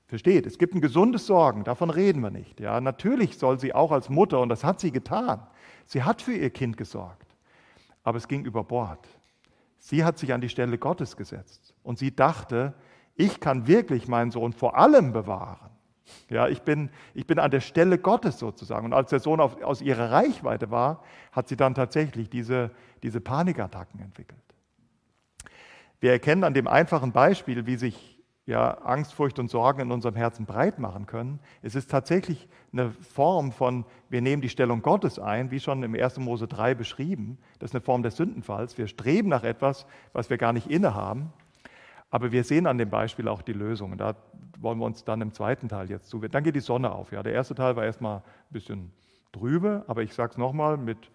Speaker 1: Versteht, es gibt ein gesundes Sorgen, davon reden wir nicht. Ja, natürlich soll sie auch als Mutter, und das hat sie getan, sie hat für ihr Kind gesorgt, aber es ging über Bord. Sie hat sich an die Stelle Gottes gesetzt und sie dachte, ich kann wirklich meinen Sohn vor allem bewahren. Ja, ich bin, ich bin an der Stelle Gottes sozusagen. Und als der Sohn auf, aus ihrer Reichweite war, hat sie dann tatsächlich diese, diese Panikattacken entwickelt. Wir erkennen an dem einfachen Beispiel, wie sich ja, Angst, Furcht und Sorgen in unserem Herzen breit machen können. Es ist tatsächlich eine Form von, wir nehmen die Stellung Gottes ein, wie schon im 1. Mose 3 beschrieben. Das ist eine Form des Sündenfalls. Wir streben nach etwas, was wir gar nicht innehaben. Aber wir sehen an dem Beispiel auch die Lösung. Da wollen wir uns dann im zweiten Teil jetzt zuwenden. Dann geht die Sonne auf. Ja. Der erste Teil war erstmal ein bisschen trübe, aber ich sage es nochmal, mit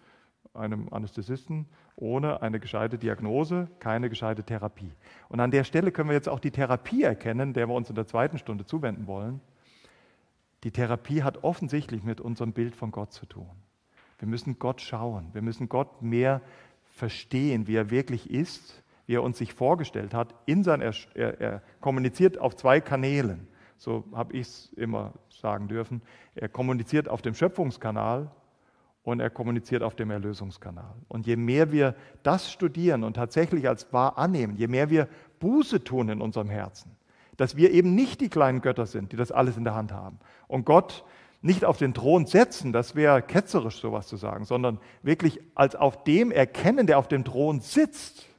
Speaker 1: einem Anästhesisten, ohne eine gescheite Diagnose keine gescheite Therapie. Und an der Stelle können wir jetzt auch die Therapie erkennen, der wir uns in der zweiten Stunde zuwenden wollen. Die Therapie hat offensichtlich mit unserem Bild von Gott zu tun. Wir müssen Gott schauen, wir müssen Gott mehr verstehen, wie er wirklich ist, wie er uns sich vorgestellt hat. In sein, er, er, er kommuniziert auf zwei Kanälen, so habe ich es immer sagen dürfen. Er kommuniziert auf dem Schöpfungskanal und er kommuniziert auf dem Erlösungskanal. Und je mehr wir das studieren und tatsächlich als wahr annehmen, je mehr wir Buße tun in unserem Herzen, dass wir eben nicht die kleinen Götter sind, die das alles in der Hand haben und Gott nicht auf den Thron setzen, das wäre ketzerisch sowas zu sagen, sondern wirklich als auf dem erkennen, der auf dem Thron sitzt,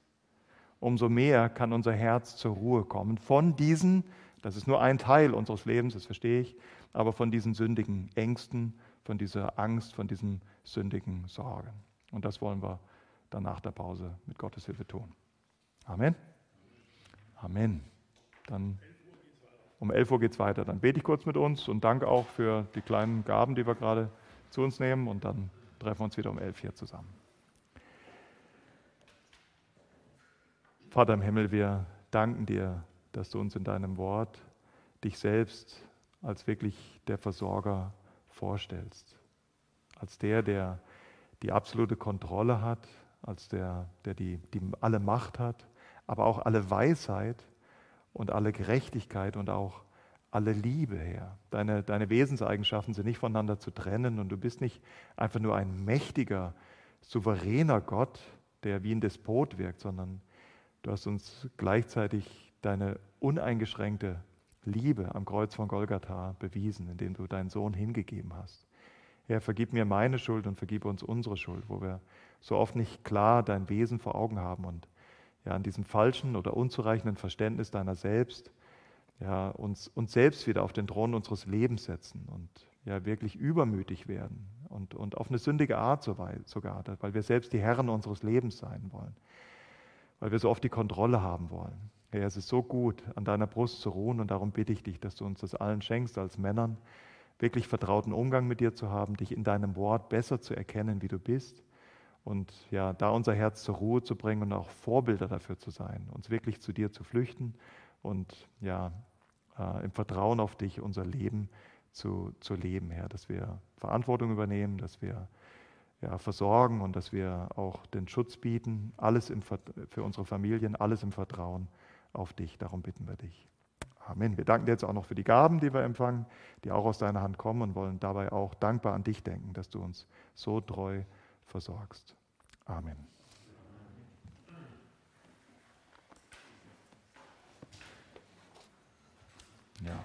Speaker 1: umso mehr kann unser Herz zur Ruhe kommen von diesen, das ist nur ein Teil unseres Lebens, das verstehe ich, aber von diesen sündigen Ängsten, von dieser Angst, von diesen sündigen Sorgen. Und das wollen wir dann nach der Pause mit Gottes Hilfe tun. Amen. Amen. Dann um 11 Uhr geht es weiter. Dann bete ich kurz mit uns und danke auch für die kleinen Gaben, die wir gerade zu uns nehmen. Und dann treffen wir uns wieder um 11 hier zusammen. Vater im Himmel, wir danken dir, dass du uns in deinem Wort dich selbst als wirklich der Versorger vorstellst. Als der, der die absolute Kontrolle hat, als der, der die, die alle Macht hat, aber auch alle Weisheit und alle Gerechtigkeit und auch alle Liebe, Herr. Deine, deine Wesenseigenschaften sind nicht voneinander zu trennen und du bist nicht einfach nur ein mächtiger, souveräner Gott, der wie ein Despot wirkt, sondern du hast uns gleichzeitig deine uneingeschränkte Liebe am Kreuz von Golgatha bewiesen, indem du deinen Sohn hingegeben hast. Herr, vergib mir meine Schuld und vergib uns unsere Schuld, wo wir so oft nicht klar dein Wesen vor Augen haben und ja, an diesem falschen oder unzureichenden Verständnis deiner selbst ja, uns, uns selbst wieder auf den Thron unseres Lebens setzen und ja, wirklich übermütig werden und, und auf eine sündige Art sogar, weil wir selbst die Herren unseres Lebens sein wollen, weil wir so oft die Kontrolle haben wollen. Herr, es ist so gut, an deiner Brust zu ruhen und darum bitte ich dich, dass du uns das allen schenkst als Männern, wirklich vertrauten Umgang mit dir zu haben, dich in deinem Wort besser zu erkennen, wie du bist und ja, da unser Herz zur Ruhe zu bringen und auch Vorbilder dafür zu sein, uns wirklich zu dir zu flüchten und ja, äh, im Vertrauen auf dich unser Leben zu, zu leben, Herr, dass wir Verantwortung übernehmen, dass wir ja, versorgen und dass wir auch den Schutz bieten, alles im, für unsere Familien, alles im Vertrauen auf dich. Darum bitten wir dich. Amen. Wir danken dir jetzt auch noch für die Gaben, die wir empfangen, die auch aus deiner Hand kommen und wollen dabei auch dankbar an dich denken, dass du uns so treu versorgst. Amen. Ja.